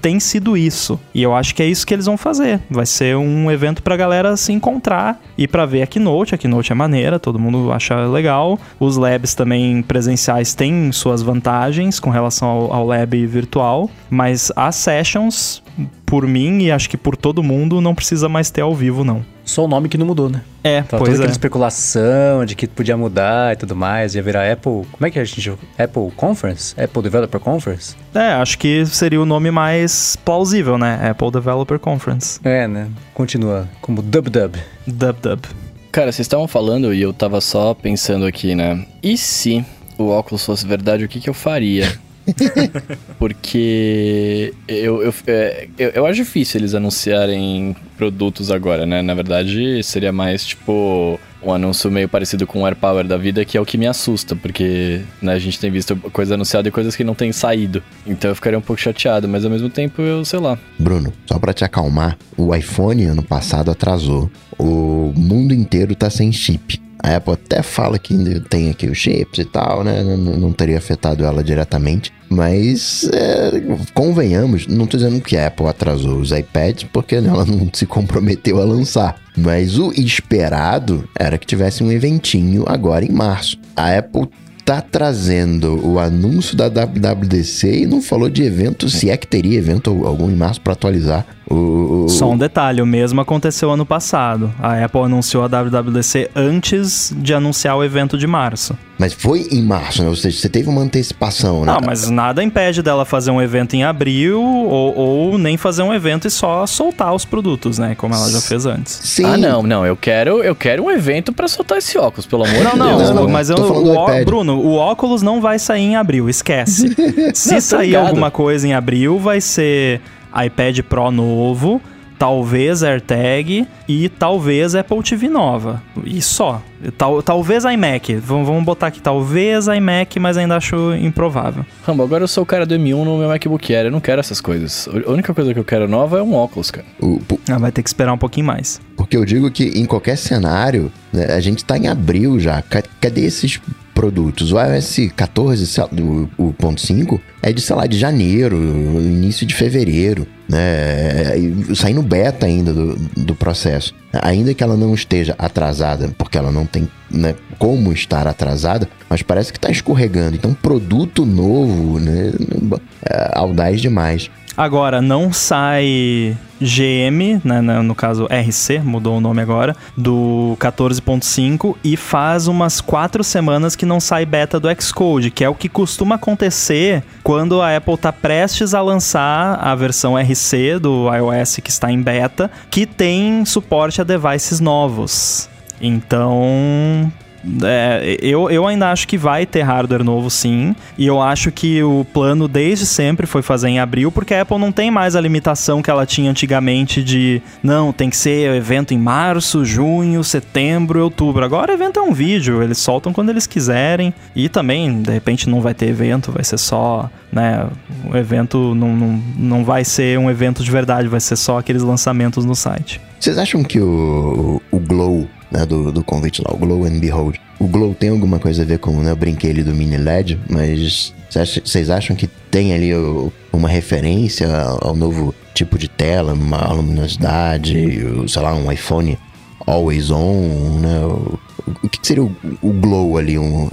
S2: tem sido isso. E eu acho que é isso que eles vão fazer. Vai ser um evento pra galera se encontrar e para ver a Keynote. A Keynote é maneira, todo mundo acha legal. Os labs também presenciais têm suas vantagens com relação ao, ao lab virtual. Mas as sessions, por mim e acho que por todo mundo, não precisa mais ter ao vivo, não.
S3: Só o nome que não mudou, né?
S2: É,
S3: Tava
S2: pois
S3: toda
S2: é.
S3: especulação de que podia mudar e tudo mais, ia virar Apple. Como é que a gente. Apple Conference? Apple Developer Conference?
S2: É, acho que seria o nome mais plausível, né? Apple Developer Conference.
S3: É, né? Continua como DubDub.
S2: DubDub.
S4: Cara, vocês estavam falando e eu tava só pensando aqui, né? E se o óculos fosse verdade, o que, que eu faria? Porque eu, eu, é, eu, eu, acho difícil eles anunciarem produtos agora, né? Na verdade, seria mais tipo um anúncio meio parecido com o AirPower da vida, que é o que me assusta, porque né, a gente tem visto coisa anunciada e coisas que não têm saído. Então eu ficaria um pouco chateado, mas ao mesmo tempo eu sei lá.
S1: Bruno, só para te acalmar, o iPhone ano passado atrasou. O mundo inteiro tá sem chip. A Apple até fala que ainda tem aqui os chips e tal, né? Não, não teria afetado ela diretamente. Mas, é, convenhamos, não tô dizendo que a Apple atrasou os iPads, porque ela não se comprometeu a lançar. Mas o esperado era que tivesse um eventinho agora em março. A Apple tá trazendo o anúncio da WWDC e não falou de evento, se é que teria evento algum em março para atualizar. O,
S2: Só um detalhe, o mesmo aconteceu ano passado. A Apple anunciou a WWDC antes de anunciar o evento de março.
S1: Mas foi em março, né? Ou seja, você teve uma antecipação, né?
S2: Não, mas nada impede dela fazer um evento em abril ou, ou nem fazer um evento e só soltar os produtos, né? Como ela já fez antes.
S4: Sim. Ah, não, não. Eu quero, eu quero um evento para soltar esse óculos, pelo amor de Deus.
S2: Não, não, não, mas eu, o, Bruno, o óculos não vai sair em abril, esquece. Se não, sair alguma coisa em abril, vai ser iPad Pro novo, talvez AirTag e talvez Apple TV nova. E só. Tal, talvez iMac. Vamos, vamos botar aqui, talvez iMac, mas ainda acho improvável.
S4: Rambo, agora eu sou o cara do M1 no meu MacBook Air. Eu não quero essas coisas. A única coisa que eu quero nova é um óculos, cara. O,
S2: ah, vai ter que esperar um pouquinho mais.
S1: Porque eu digo que em qualquer cenário, né, a gente tá em abril já. Cadê esses produtos. O iOS 14, o, ponto 5, é de, sei lá, de janeiro, início de fevereiro, né? Saindo beta ainda do, do processo. Ainda que ela não esteja atrasada, porque ela não tem né, como estar atrasada, mas parece que está escorregando. Então, produto novo, né? É audaz demais.
S2: Agora, não sai GM, né, no caso RC, mudou o nome agora, do 14.5 e faz umas quatro semanas que não sai beta do Xcode, que é o que costuma acontecer quando a Apple está prestes a lançar a versão RC do iOS que está em beta, que tem suporte a devices novos. Então, é, eu, eu ainda acho que vai ter hardware novo sim. E eu acho que o plano desde sempre foi fazer em abril, porque a Apple não tem mais a limitação que ela tinha antigamente de não, tem que ser evento em março, junho, setembro, outubro. Agora o evento é um vídeo, eles soltam quando eles quiserem. E também, de repente, não vai ter evento, vai ser só, né? O evento não, não, não vai ser um evento de verdade, vai ser só aqueles lançamentos no site.
S1: Vocês acham que o, o Glow né, do, do convite lá, o Glow and Behold. O Glow tem alguma coisa a ver com, né, eu brinquei do mini LED, mas vocês acham que tem ali uma referência ao novo tipo de tela, uma luminosidade, sei lá, um iPhone always on, né? O que seria o, o glow ali, um, um,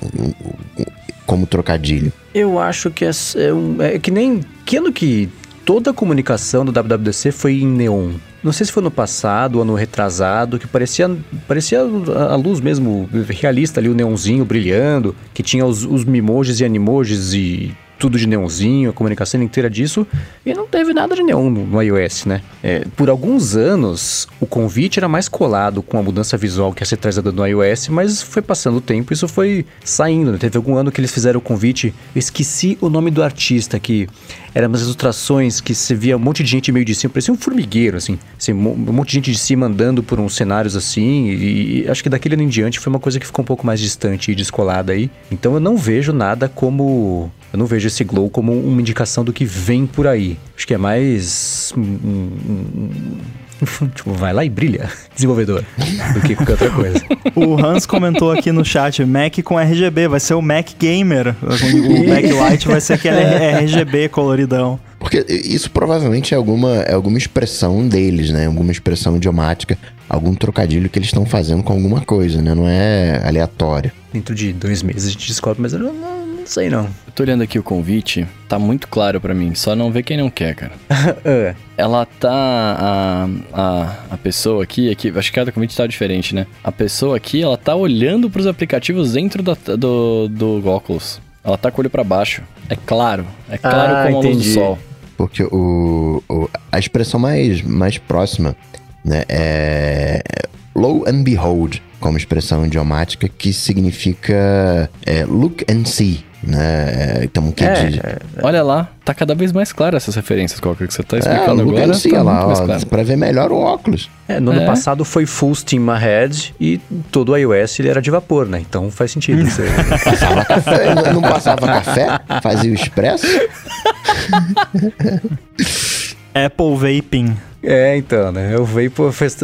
S1: um, como trocadilho?
S3: Eu acho que é, é, é que nem que que toda a comunicação do WWDC foi em neon. Não sei se foi no passado ou retrasado, que parecia, parecia a luz mesmo realista ali, o neonzinho brilhando, que tinha os, os mimojis e animojis e tudo de neonzinho, a comunicação inteira disso, e não teve nada de neon no iOS, né? É, por alguns anos, o convite era mais colado com a mudança visual que ia ser trazida no iOS, mas foi passando o tempo isso foi saindo, né? Teve algum ano que eles fizeram o convite, eu esqueci o nome do artista, que eram umas ilustrações que você via um monte de gente meio de cima, parecia um formigueiro, assim, assim um monte de gente de cima andando por uns cenários assim, e acho que daquele ano em diante foi uma coisa que ficou um pouco mais distante e descolada aí. Então eu não vejo nada como eu não vejo esse glow como uma indicação do que vem por aí. Acho que é mais. tipo, vai lá e brilha, desenvolvedor, do que qualquer outra coisa.
S2: o Hans comentou aqui no chat, Mac com RGB, vai ser o Mac Gamer. O Mac Lite vai ser aquele RGB coloridão.
S1: Porque isso provavelmente é alguma, é alguma expressão deles, né? Alguma expressão idiomática, algum trocadilho que eles estão fazendo com alguma coisa, né? Não é aleatório.
S3: Dentro de dois meses a gente descobre, mas eu não, não sei não.
S4: Eu tô olhando aqui o convite, tá muito claro para mim, só não vê quem não quer, cara. é. Ela tá. A, a, a pessoa aqui, aqui, acho que cada convite tá diferente, né? A pessoa aqui, ela tá olhando pros aplicativos dentro do, do, do óculos. Ela tá com o olho pra baixo. É claro, é claro ah, como a luz do sol.
S1: Porque o, o, a expressão mais, mais próxima né, é low and behold, como expressão idiomática, que significa é, look and see né? Então, que
S4: é, de... é, Olha lá, tá cada vez mais claro essas referências, qual que você tá explicando é, agora.
S1: Sim, tá lá, ó, claro. pra ver melhor o óculos.
S3: É, no ano é. passado foi full steam ahead e todo o iOS ele era de vapor, né? Então faz sentido. Você...
S1: passava café, não, não passava café? Fazia o expresso?
S2: Apple Vaping.
S3: É, então, né? O Vapor fez,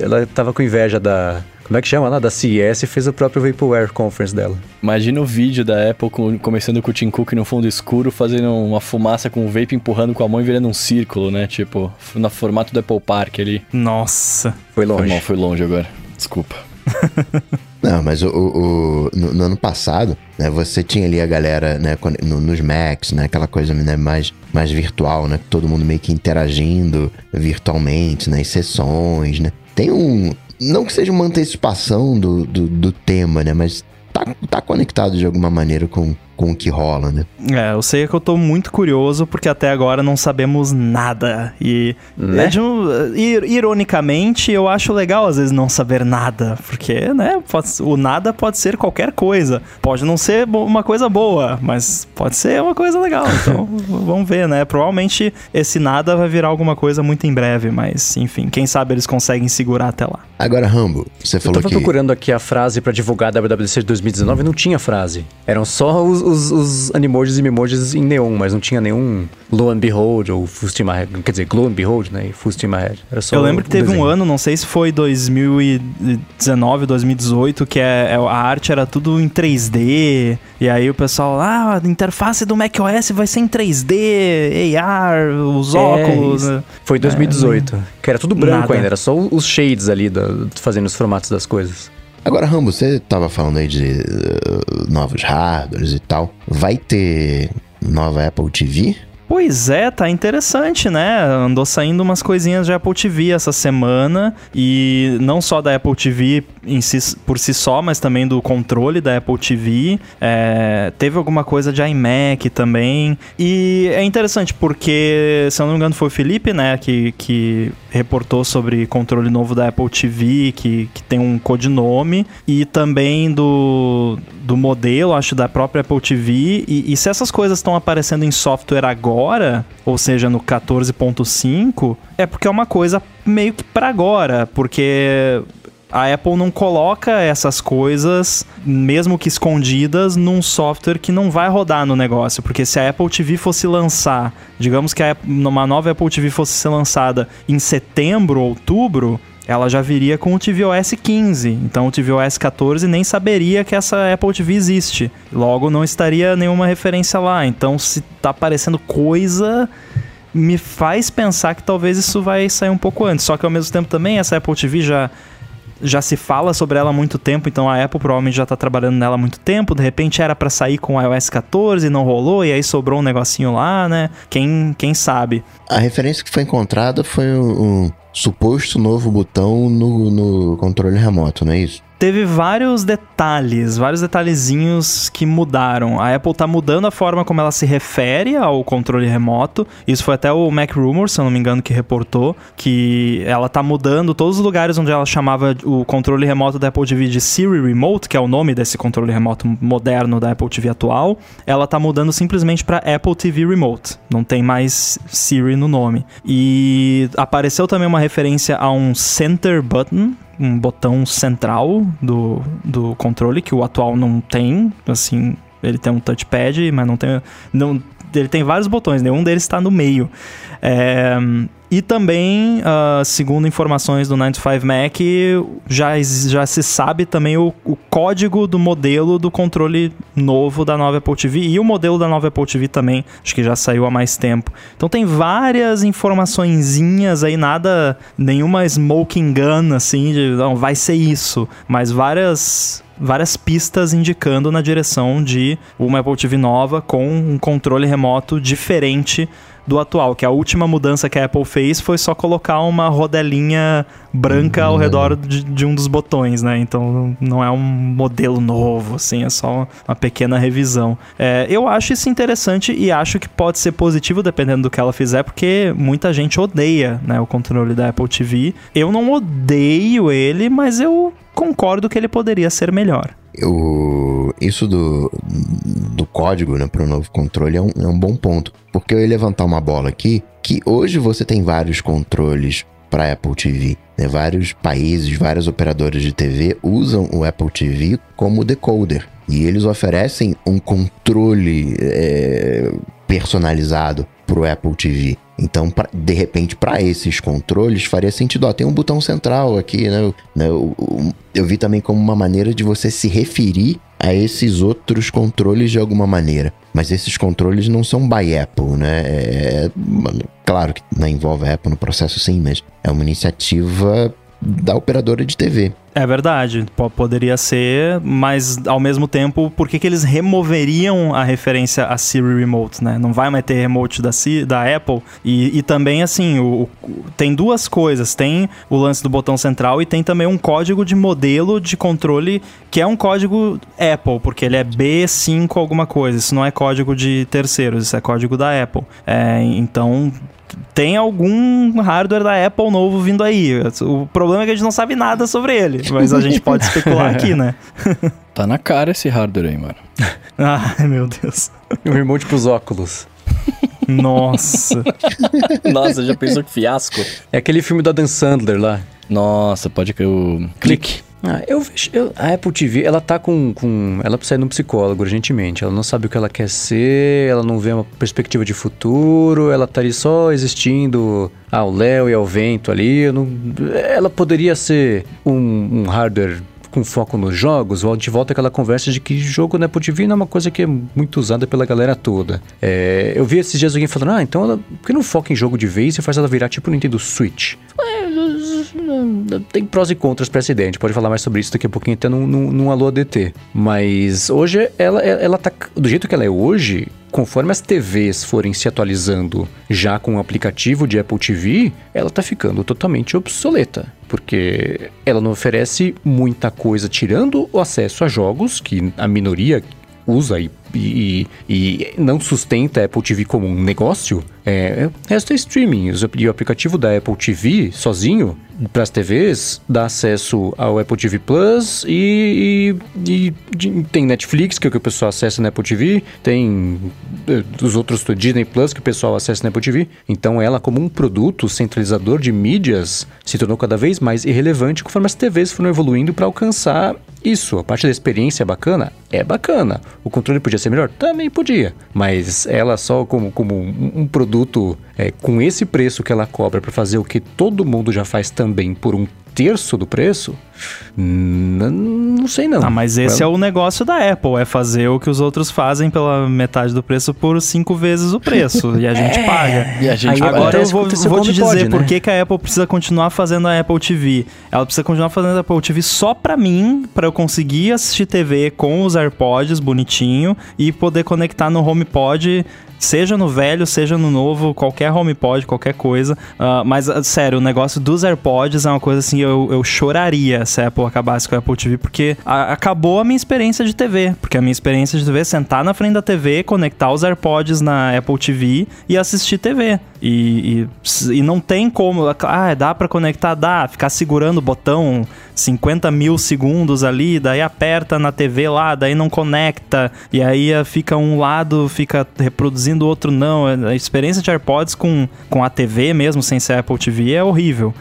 S3: ela tava com inveja da como é que chama lá? Da CES fez o próprio Vaporware Conference dela.
S4: Imagina o vídeo da Apple com, começando com o Tim Cook no fundo escuro, fazendo uma fumaça com o vape empurrando com a mão e virando um círculo, né? Tipo, no formato do Apple Park ali.
S2: Nossa.
S4: Foi longe. Foi, mal, foi longe agora. Desculpa.
S1: Não, mas o, o, no, no, ano passado, né, você tinha ali a galera, né, no, nos Macs, né, aquela coisa né, mais, mais virtual, né, todo mundo meio que interagindo virtualmente, nas né, sessões, né. Tem um, não que seja uma antecipação do, do, do tema, né? Mas tá, tá conectado de alguma maneira com, com o que rola, né?
S2: É, eu sei que eu tô muito curioso porque até agora não sabemos nada. E né? é um, ironicamente, eu acho legal às vezes não saber nada, porque, né, pode, o nada pode ser qualquer coisa. Pode não ser uma coisa boa, mas pode ser uma coisa legal. Então, vamos ver, né? Provavelmente esse nada vai virar alguma coisa muito em breve, mas enfim, quem sabe eles conseguem segurar até lá.
S1: Agora, Rambo, você falou que...
S3: Eu tava que... procurando aqui a frase para divulgar a WWDC de 2019 e não tinha frase. Eram só os, os, os animojis e memojis em neon, mas não tinha nenhum Glow and Behold ou Full Steam Ahead. Quer dizer, Glow and Behold, né? E Full Steam Ahead.
S2: Era só Eu lembro que teve desenho. um ano, não sei se foi 2019, 2018, que é, é, a arte era tudo em 3D. E aí o pessoal, ah, a interface do macOS vai ser em 3D, AR, os é, óculos. Né?
S3: Foi 2018. É, que era tudo branco nada. ainda, era só os shades ali da, fazendo os formatos das coisas.
S1: Agora, Rambo, você tava falando aí de uh, novos hardwares e tal. Vai ter nova Apple TV?
S2: Pois é, tá interessante, né? Andou saindo umas coisinhas de Apple TV essa semana e não só da Apple TV si, por si só, mas também do controle da Apple TV. É, teve alguma coisa de iMac também. E é interessante porque, se eu não me engano, foi o Felipe, né, que, que reportou sobre controle novo da Apple TV, que, que tem um codinome, e também do, do modelo, acho, da própria Apple TV. E, e se essas coisas estão aparecendo em software agora, ou seja, no 14.5, é porque é uma coisa meio que para agora, porque a Apple não coloca essas coisas, mesmo que escondidas, num software que não vai rodar no negócio. Porque se a Apple TV fosse lançar, digamos que a, uma nova Apple TV fosse ser lançada em setembro, outubro, ela já viria com o tvOS 15. Então o tvOS 14 nem saberia que essa Apple TV existe. Logo não estaria nenhuma referência lá. Então se tá aparecendo coisa me faz pensar que talvez isso vai sair um pouco antes. Só que ao mesmo tempo também essa Apple TV já já se fala sobre ela há muito tempo, então a Apple provavelmente já está trabalhando nela há muito tempo. De repente era para sair com o iOS 14 e não rolou, e aí sobrou um negocinho lá, né? Quem, quem sabe?
S1: A referência que foi encontrada foi um suposto novo botão no, no controle remoto, não é isso?
S2: Teve vários detalhes, vários detalhezinhos que mudaram. A Apple tá mudando a forma como ela se refere ao controle remoto. Isso foi até o Mac Rumors, se eu não me engano, que reportou que ela tá mudando todos os lugares onde ela chamava o controle remoto da Apple TV de Siri Remote, que é o nome desse controle remoto moderno da Apple TV atual. Ela tá mudando simplesmente para Apple TV Remote. Não tem mais Siri no nome. E apareceu também uma referência a um center button, um botão central do, do controle, que o atual não tem, assim, ele tem um touchpad, mas não tem. Não, ele tem vários botões, nenhum deles está no meio. É, e também, uh, segundo informações do 95 Mac, já, já se sabe também o, o, código do modelo do controle novo da nova Apple TV e o modelo da nova Apple TV também, acho que já saiu há mais tempo. Então tem várias informaçõezinhas aí, nada, nenhuma smoking gun assim, de não, vai ser isso, mas várias várias pistas indicando na direção de uma Apple TV nova com um controle remoto diferente do atual, que a última mudança que a Apple fez foi só colocar uma rodelinha branca ao redor de, de, um dos botões, né? Então não é um modelo novo, assim, é só uma pequena revisão. É, eu acho isso interessante e acho que pode ser positivo dependendo do que ela fizer, porque muita gente odeia né, o controle da Apple TV. Eu não odeio ele, mas eu concordo que ele poderia ser melhor.
S1: Eu, isso do, do código né, para o novo controle é um, é um bom ponto. Porque eu ia levantar uma bola aqui que hoje você tem vários controles para Apple TV. Né? Vários países, vários operadores de TV usam o Apple TV como decoder. E eles oferecem um controle é, personalizado para o Apple TV. Então, pra, de repente, para esses controles, faria sentido. Ó, tem um botão central aqui, né? né eu, eu, eu, vi também como uma maneira de você se referir a esses outros controles de alguma maneira. Mas esses controles não são by Apple, né? É, é claro que não envolve a Apple no processo sim, mas é uma iniciativa da operadora de TV.
S2: É verdade, poderia ser, mas ao mesmo tempo, por que, que eles removeriam a referência a Siri Remote, né? Não vai mais ter remote da, da Apple. E, e também, assim, o, o, tem duas coisas: tem o lance do botão central e tem também um código de modelo de controle que é um código Apple, porque ele é B5 alguma coisa. Isso não é código de terceiros, isso é código da Apple. É, então tem algum hardware da Apple novo vindo aí. O problema é que a gente não sabe nada sobre ele, mas a gente pode especular aqui, né?
S4: tá na cara esse hardware aí, mano.
S2: Ai, meu Deus.
S3: Um remote pros óculos.
S2: Nossa.
S4: Nossa, já pensou que fiasco?
S3: É aquele filme do Adam Sandler lá.
S4: Nossa, pode que o clique.
S3: Ah, eu. Eu, a Apple TV, ela tá com, com. Ela precisa ir num psicólogo urgentemente. Ela não sabe o que ela quer ser, ela não vê uma perspectiva de futuro, ela tá ali só existindo ao léu e ao vento ali. Não, ela poderia ser um, um hardware com foco nos jogos, de volta aquela conversa de que jogo na Apple TV não é uma coisa que é muito usada pela galera toda. É, eu vi esses dias alguém falando, ah, então ela, por que não foca em jogo de vez e faz ela virar tipo Nintendo Switch? Tem prós e contras para essa ideia. A gente pode falar mais sobre isso daqui a pouquinho, até num, num, num Alô ADT. Mas hoje, ela, ela tá. Do jeito que ela é hoje, conforme as TVs forem se atualizando já com o aplicativo de Apple TV, ela tá ficando totalmente obsoleta. Porque ela não oferece muita coisa, tirando o acesso a jogos, que a minoria usa e, e, e não sustenta a Apple TV como um negócio, é, o resto é streaming. E o aplicativo da Apple TV sozinho para as TVs dá acesso ao Apple TV Plus e, e, e, tem Netflix que, é o que o pessoal acessa na Apple TV, tem eh, os outros Disney Plus que o pessoal acessa na Apple TV. Então ela como um produto centralizador de mídias se tornou cada vez mais irrelevante conforme as TVs foram evoluindo para alcançar isso. A parte da experiência é bacana? É bacana. O controle podia ser melhor? Também podia. Mas ela só como, como um produto é, com esse preço que ela cobra para fazer o que todo mundo já faz também por um terço do preço? N não sei não.
S2: Ah, mas esse é o negócio da Apple, é fazer o que os outros fazem pela metade do preço por cinco vezes o preço. e a gente
S3: É.
S2: paga.
S4: E a gente
S3: Aí
S2: Agora eu vou, vou te dizer
S3: né?
S2: por que, que a Apple precisa continuar fazendo a Apple TV. Ela precisa continuar fazendo a Apple TV só pra mim, pra eu conseguir assistir TV com os AirPods bonitinho e poder conectar no HomePod Seja no velho, seja no novo, qualquer HomePod, qualquer coisa. Ah, mas, ah, sério, o negócio dos AirPods é uma coisa assim, eu, eu choraria se a Apple acabasse com a Apple TV, porque a- acabou a minha experiência de TV. Porque a minha experiência de TV é sentar na frente da TV, conectar os AirPods na Apple TV e assistir TV. E, e, e não tem como. Ah, dá pra conectar? Dá. Ficar segurando o botão 50 mil segundos ali, daí aperta na TV lá, daí não conecta. E aí fica um lado, fica reproduzindo o outro não. A experiência de AirPods com, com a TV mesmo, sem ser Apple TV, é horrível.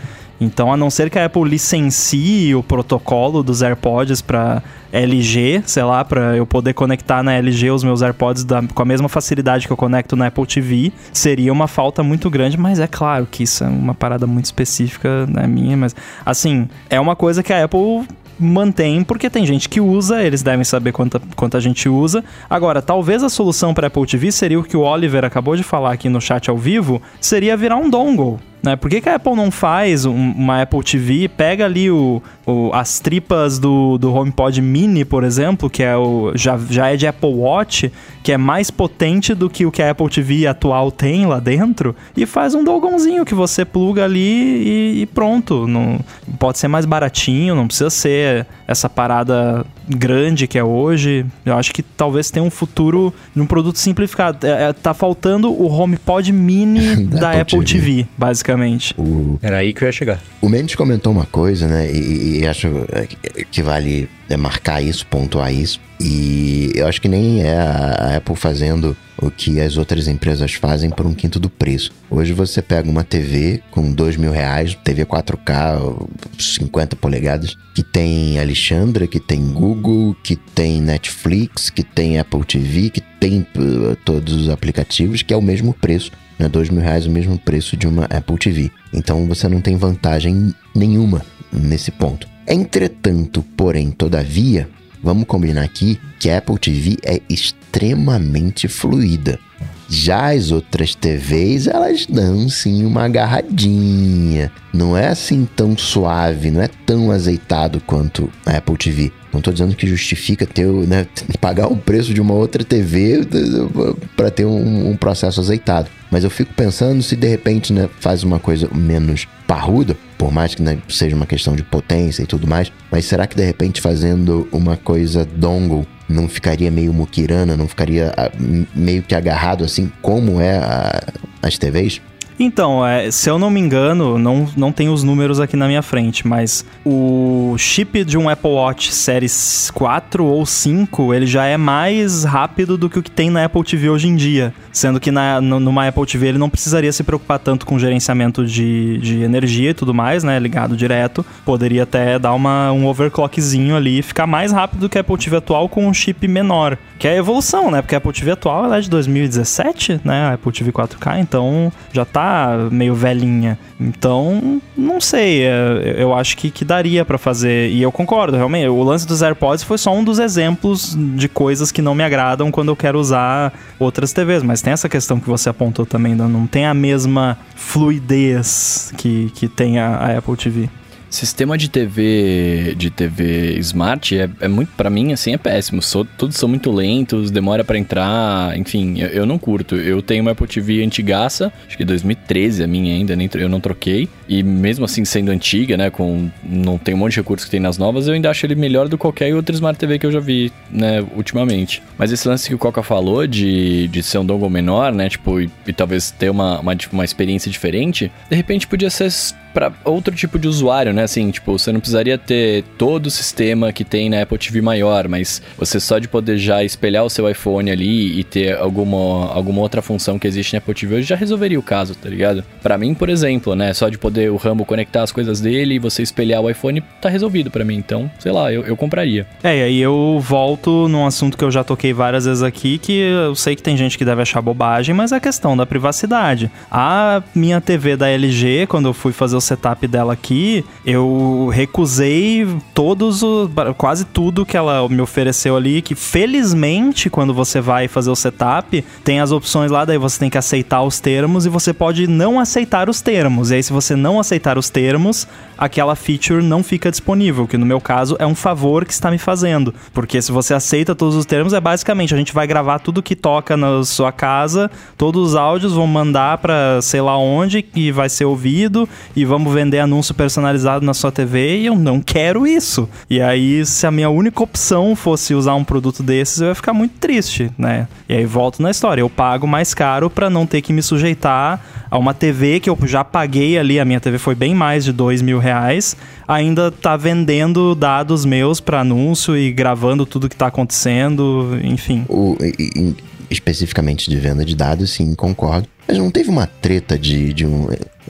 S2: Então, a não ser que a Apple licencie o protocolo dos AirPods para LG, sei lá, para eu poder conectar na LG os meus AirPods da- com a mesma facilidade que eu conecto na Apple TV, seria uma falta muito grande, mas é claro que isso é uma parada muito específica na minha, mas assim, é uma coisa que a Apple mantém porque tem gente que usa, eles devem saber quanta, quanta gente usa. Agora, talvez a solução para Apple TV seria o que o Oliver acabou de falar aqui no chat ao vivo, seria virar um dongle. Né? Por que, que a Apple não faz um- uma Apple TV, pega ali o, o- as tripas do, do HomePod Mini, por exemplo, que é o, já, já é de Apple Watch, que é mais potente do que o que a Apple TV atual tem lá dentro, e faz um dogãozinho que você pluga ali e, e pronto. Não, pode ser mais baratinho, não precisa ser essa parada grande que é hoje. Eu acho que talvez tenha um futuro num produto simplificado. É, é, tá faltando o HomePod Mini
S1: Da
S2: da,
S1: Apple
S2: Apple, TV, basicamente.
S1: O,
S3: Era aí que eu ia chegar.
S1: o Mendes comentou uma coisa, né? E, e acho que vale é, marcar isso, pontuar isso. E eu acho que nem é a a Apple fazendo o que as outras empresas fazem por um quinto do preço. Hoje você pega uma TV com dois mil reais, TV 4K, 50 polegadas, que tem Alexandra, que tem Google, que tem Netflix, que tem Apple TV, que tem uh, todos os aplicativos, que é o mesmo preço né? Dois mil reais o mesmo preço de uma Apple TV. Então você não tem vantagem nenhuma nesse ponto. Entretanto, porém, todavia, vamos combinar aqui que a Apple TV é extremamente fluida. Já as outras TVs, elas dão sim uma agarradinha. Não é assim tão suave, não é tão azeitado quanto a Apple TV. Não tô dizendo que justifica ter, né, pagar o preço de uma outra TV para ter um, um processo azeitado. Mas eu fico pensando se de repente né, faz uma coisa menos parruda, por mais que né, seja uma questão de potência e tudo mais, mas será que de repente fazendo uma coisa dongle não ficaria meio muquirana, não ficaria ah, meio que agarrado assim como é a- as TVs?
S2: Então, é, se eu não me engano, não, não tem os números aqui na minha frente, mas o chip de um Apple Watch Series 4 ou 5, ele já é mais rápido do que o que tem na Apple TV hoje em dia. Sendo que na, numa Apple TV ele não precisaria se preocupar tanto com gerenciamento de, de energia e tudo mais, né? Ligado direto. Poderia até dar uma, um overclockzinho ali e ficar mais rápido do que a Apple TV atual com um chip menor. Que é a evolução, né? Porque a Apple TV atual ela é de 2017, né? A Apple TV 4K, então já tá meio velhinha. Então, não sei. é, Eu acho que, que daria pra fazer. E eu concordo, realmente. O lance dos AirPods foi só um dos exemplos de coisas que não me agradam quando eu quero usar outras TVs. Mas tem essa questão que você apontou também, não tem a mesma fluidez que, que tem a, a Apple TV.
S4: Sistema de TV de TV smart é, é muito para mim assim é péssimo. Sou, todos são muito lentos, demora pra entrar, enfim, eu, eu não curto. Eu tenho uma Apple TV antigaça, acho que 2013 a minha ainda, nem, eu não troquei. E mesmo assim sendo antiga, né, com não tem um monte de recursos que tem nas novas, eu ainda acho ele melhor do que qualquer outro Smart TV que eu já vi, né, ultimamente. Mas esse lance que o Coca falou de, de ser um dongle menor, né, tipo, e, e talvez ter uma, uma, uma experiência diferente, de repente podia ser para outro tipo de usuário, né? Assim, tipo, você não precisaria ter todo o sistema que tem na Apple TV maior, mas você só de poder já espelhar o seu iPhone ali e ter alguma, alguma outra função que existe na Apple TV hoje já resolveria o caso, tá ligado? Pra mim, por exemplo, né? Só de poder o Rambo conectar as coisas dele e você espelhar o iPhone, tá resolvido pra mim. Então, sei lá, eu, eu compraria.
S2: É, e aí eu volto num assunto que eu já toquei várias vezes aqui, que eu sei que tem gente que deve achar bobagem, mas é a questão da privacidade. A minha TV da LG, quando eu fui fazer os setup dela aqui, eu recusei todos os. quase tudo que ela me ofereceu ali, que felizmente, quando você vai fazer o setup, tem as opções lá, daí você tem que aceitar os termos e você pode não aceitar os termos. E aí, se você não aceitar os termos, aquela feature não fica disponível, que no meu caso é um favor que está me fazendo. Porque se você aceita todos os termos, é basicamente a gente vai gravar tudo que toca na sua casa, todos os áudios vão mandar para sei lá onde e vai ser ouvido e vamos vender anúncio personalizado na sua TV e eu não quero isso. E aí, se a minha única opção fosse usar um produto desses, eu ia ficar muito triste, né? E aí volto na história, eu pago mais caro para não ter que me sujeitar a uma TV que eu já paguei ali, a minha TV foi bem mais de dois mil reais, ainda tá vendendo dados meus para anúncio e gravando tudo que tá acontecendo, enfim.
S1: O, e, especificamente de venda de dados, sim, concordo. Mas não teve uma treta de, de um,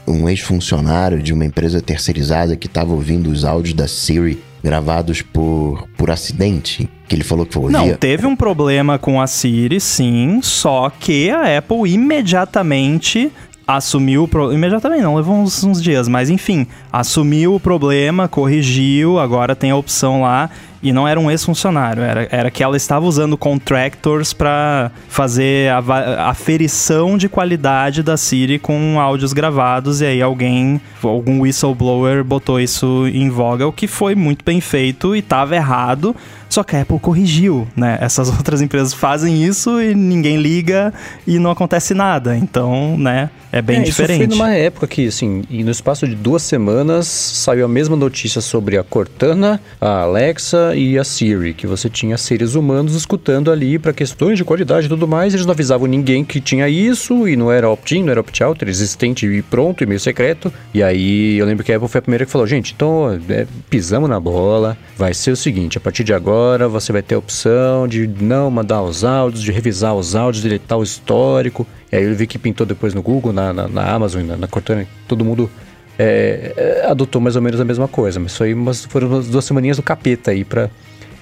S1: um ex-funcionário de uma empresa terceirizada que estava ouvindo os áudios da Siri gravados por, por acidente? Que ele falou que foi
S2: Não, teve um problema com a Siri, sim, só que a Apple imediatamente assumiu o problema. Imediatamente não, levou uns, uns, dias, mas enfim, assumiu o problema, corrigiu, agora tem a opção lá. E não era um ex-funcionário, era, era que ela estava usando contractors para fazer a aferição de qualidade da Siri com áudios gravados. E aí alguém, algum whistleblower, botou isso em voga, o que foi muito bem feito e estava errado. Só que a Apple corrigiu, né? Essas outras empresas fazem isso e ninguém liga e não acontece nada. Então, né? É bem é, diferente.
S3: Isso foi numa época que, assim, no espaço de duas semanas saiu a mesma notícia sobre a Cortana, a Alexa e a Siri, que você tinha seres humanos escutando ali para questões de qualidade e tudo mais. Eles não avisavam ninguém que tinha isso e não era opt-in, não era opt-out, era existente e pronto, e meio secreto. E aí eu lembro que a Apple foi a primeira que falou: gente, então é, pisamos na bola, vai ser o seguinte, a partir de agora você vai ter a opção de não mandar os áudios, de revisar os áudios, deletar o histórico. E aí eu vi que pintou depois no Google, na, na, na Amazon, na, na Cortana, todo mundo é, é, adotou mais ou menos a mesma coisa. Mas foi umas, foram umas duas semaninhas do capeta aí pra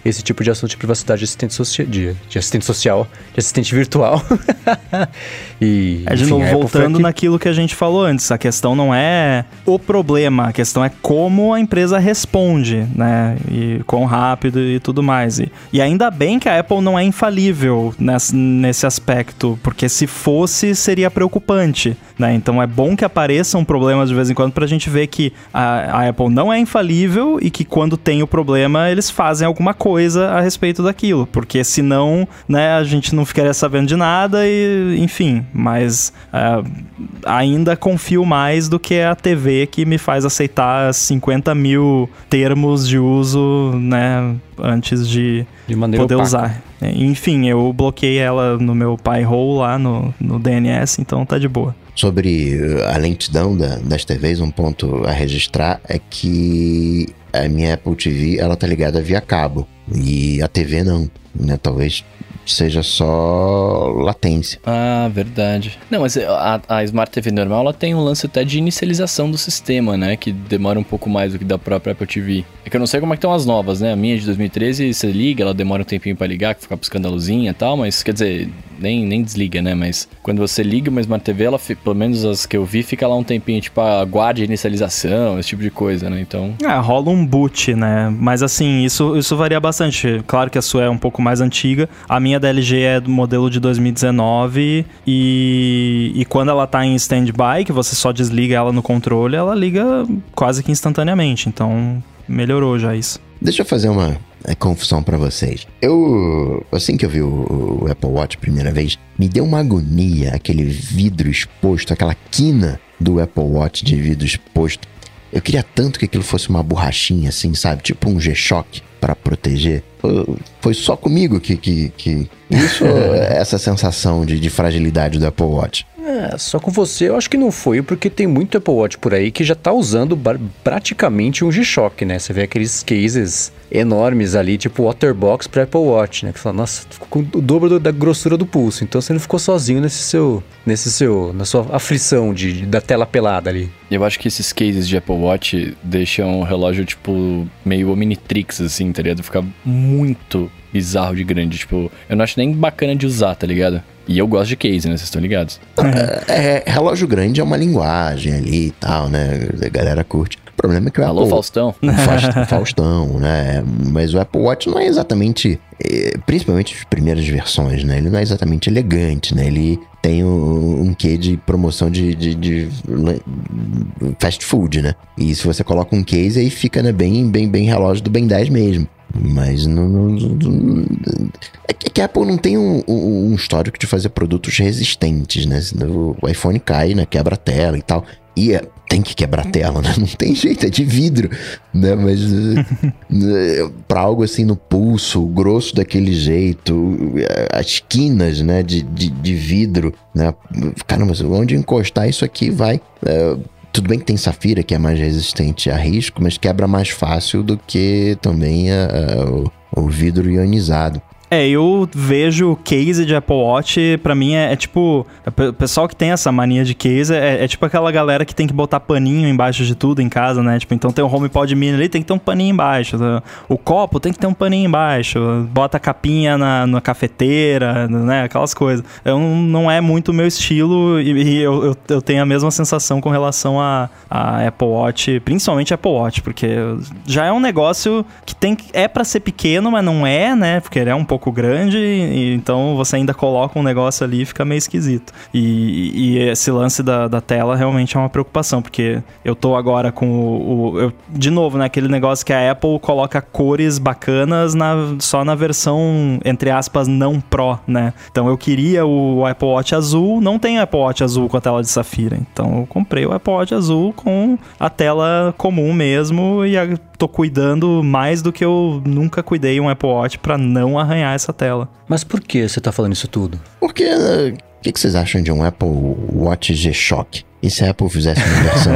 S3: esse tipo de assunto de privacidade de assistente, socia de, de assistente social, de assistente virtual.
S2: e, é, de enfim, novo, voltando que... naquilo que a gente falou antes, a questão não é o problema, a questão é como a empresa responde, né? E quão rápido e tudo mais. E, e ainda bem que a Apple não é infalível nesse, nesse aspecto, porque se fosse, seria preocupante, né? Então é bom que apareçam problemas de vez em quando pra gente ver que a, a Apple não é infalível e que quando tem o problema, eles fazem alguma coisa coisa a respeito daquilo, porque senão, né, a gente não ficaria sabendo de nada e, enfim, mas uh, ainda confio mais do que a TV que me faz aceitar 50 mil termos de uso, né, antes de, de poder opaca. usar. Enfim, eu bloqueei ela no meu Pi-hole lá no, no DNS, então tá de boa.
S1: Sobre a lentidão da, das TVs, um ponto a registrar é que a minha Apple TV ela tá ligada via cabo e a TV não, né? Talvez seja só latência.
S4: Ah, verdade. Não, mas a, a, Smart TV normal ela tem um lance até de inicialização do sistema, né? Que demora um pouco mais do que da própria Apple TV. É que eu não sei como é que estão as novas, né? A minha de 2013, você liga, ela demora um tempinho para ligar, que fica piscando a luzinha e tal, mas quer dizer, nem, nem desliga, né? Mas quando você liga uma Smart TV, ela, pelo menos as que eu vi, fica lá um tempinho, tipo, aguarde a inicialização, esse tipo de coisa, né? Então.
S2: É, rola um boot, né? Mas assim, isso, isso varia bastante. Claro que a sua é um pouco mais antiga. A minha da LG é do modelo de 2019 e, e quando ela tá em standby, que você só desliga ela no controle, ela liga quase que instantaneamente. Então, melhorou já isso.
S1: Deixa eu fazer uma é, confusão para vocês. Eu, assim que eu vi o, o, Apple Watch primeira vez, me deu uma agonia aquele vidro exposto, aquela quina do Apple Watch de vidro exposto. Eu queria tanto que aquilo fosse uma borrachinha assim, sabe? Tipo um G-Shock para proteger. Foi só comigo que, que, que... isso, essa sensação de, de fragilidade do Apple Watch.
S3: É, só com você eu acho que não foi, porque tem muito Apple Watch por aí que já tá usando praticamente um G-Shock, né? Você vê aqueles cases enormes ali, tipo Waterbox para Apple Watch, né? Que fala, nossa, ficou com o dobro do, da grossura do pulso. Então você não ficou sozinho nesse seu, nesse seu, na sua aflição de, da tela pelada ali.
S4: Eu acho que esses cases de Apple Watch deixam o relógio, tipo, meio Omnitrix, assim, tá ligado? Fica muito bizarro de grande. Tipo, eu não acho nem bacana de usar, tá ligado? E eu gosto de case, né? Vocês estão ligados.
S1: É, é, relógio grande é uma linguagem ali e tal, né? A galera curte. O problema é que o
S4: Alô,
S1: Apple...
S4: Faustão.
S1: Faustão, né? Mas o Apple Watch não é exatamente, eh, principalmente as primeiras versões, né? Ele não é exatamente elegante, né? Ele tem um, um quê de promoção de, de- de fast food, né? E se você coloca um case aí fica, né, bem, bem, bem relógio do Ben 10 mesmo. Mas não, não- não- é que a Apple não tem um, um- histórico de fazer produtos resistentes, né? O iPhone cai, né? Quebra a tela e tal. E é- tem que quebrar a tela, né? Não tem jeito, é de vidro, né? Mas eh, pra algo assim no pulso, grosso daquele jeito, eh, as quinas, né? De, de, de vidro, né? Caramba, onde encostar isso aqui vai... eh, tudo bem que tem safira que é mais resistente a risco, mas quebra mais fácil do que também a- a- o, o vidro ionizado.
S2: É, eu vejo case de Apple Watch, pra mim é, é tipo. O pessoal que tem essa mania de case é, é tipo aquela galera que tem que botar paninho embaixo de tudo em casa, né? Tipo, então tem um HomePod mini ali, tem que ter um paninho embaixo. né? O copo tem que ter um paninho embaixo. Bota a capinha na, na cafeteira, né? Aquelas coisas. Eu, não- é muito o meu estilo e, e eu, eu, eu tenho a mesma sensação com relação a, a Apple Watch, principalmente Apple Watch, porque já é um negócio que tem é pra ser pequeno, mas não é, né? Porque ele é um pouco grande, e, então você ainda coloca um negócio ali e fica meio esquisito. E, e esse lance da, da tela realmente é uma preocupação, porque eu tô agora com o. o- eu- de novo, né? Aquele negócio que a Apple coloca cores bacanas na, só na versão, entre aspas, não Pro, né? Então eu queria o Apple Watch azul, não tem Apple Watch azul com a tela de safira. Então eu comprei o Apple Watch azul com a tela comum mesmo e a, tô cuidando mais do que eu nunca cuidei um Apple Watch pra não arranhar essa tela.
S3: Mas por que você tá falando isso tudo?
S1: Porque eh, o que, que vocês acham de um Apple Watch G-Shock? E se a Apple fizesse uma versão,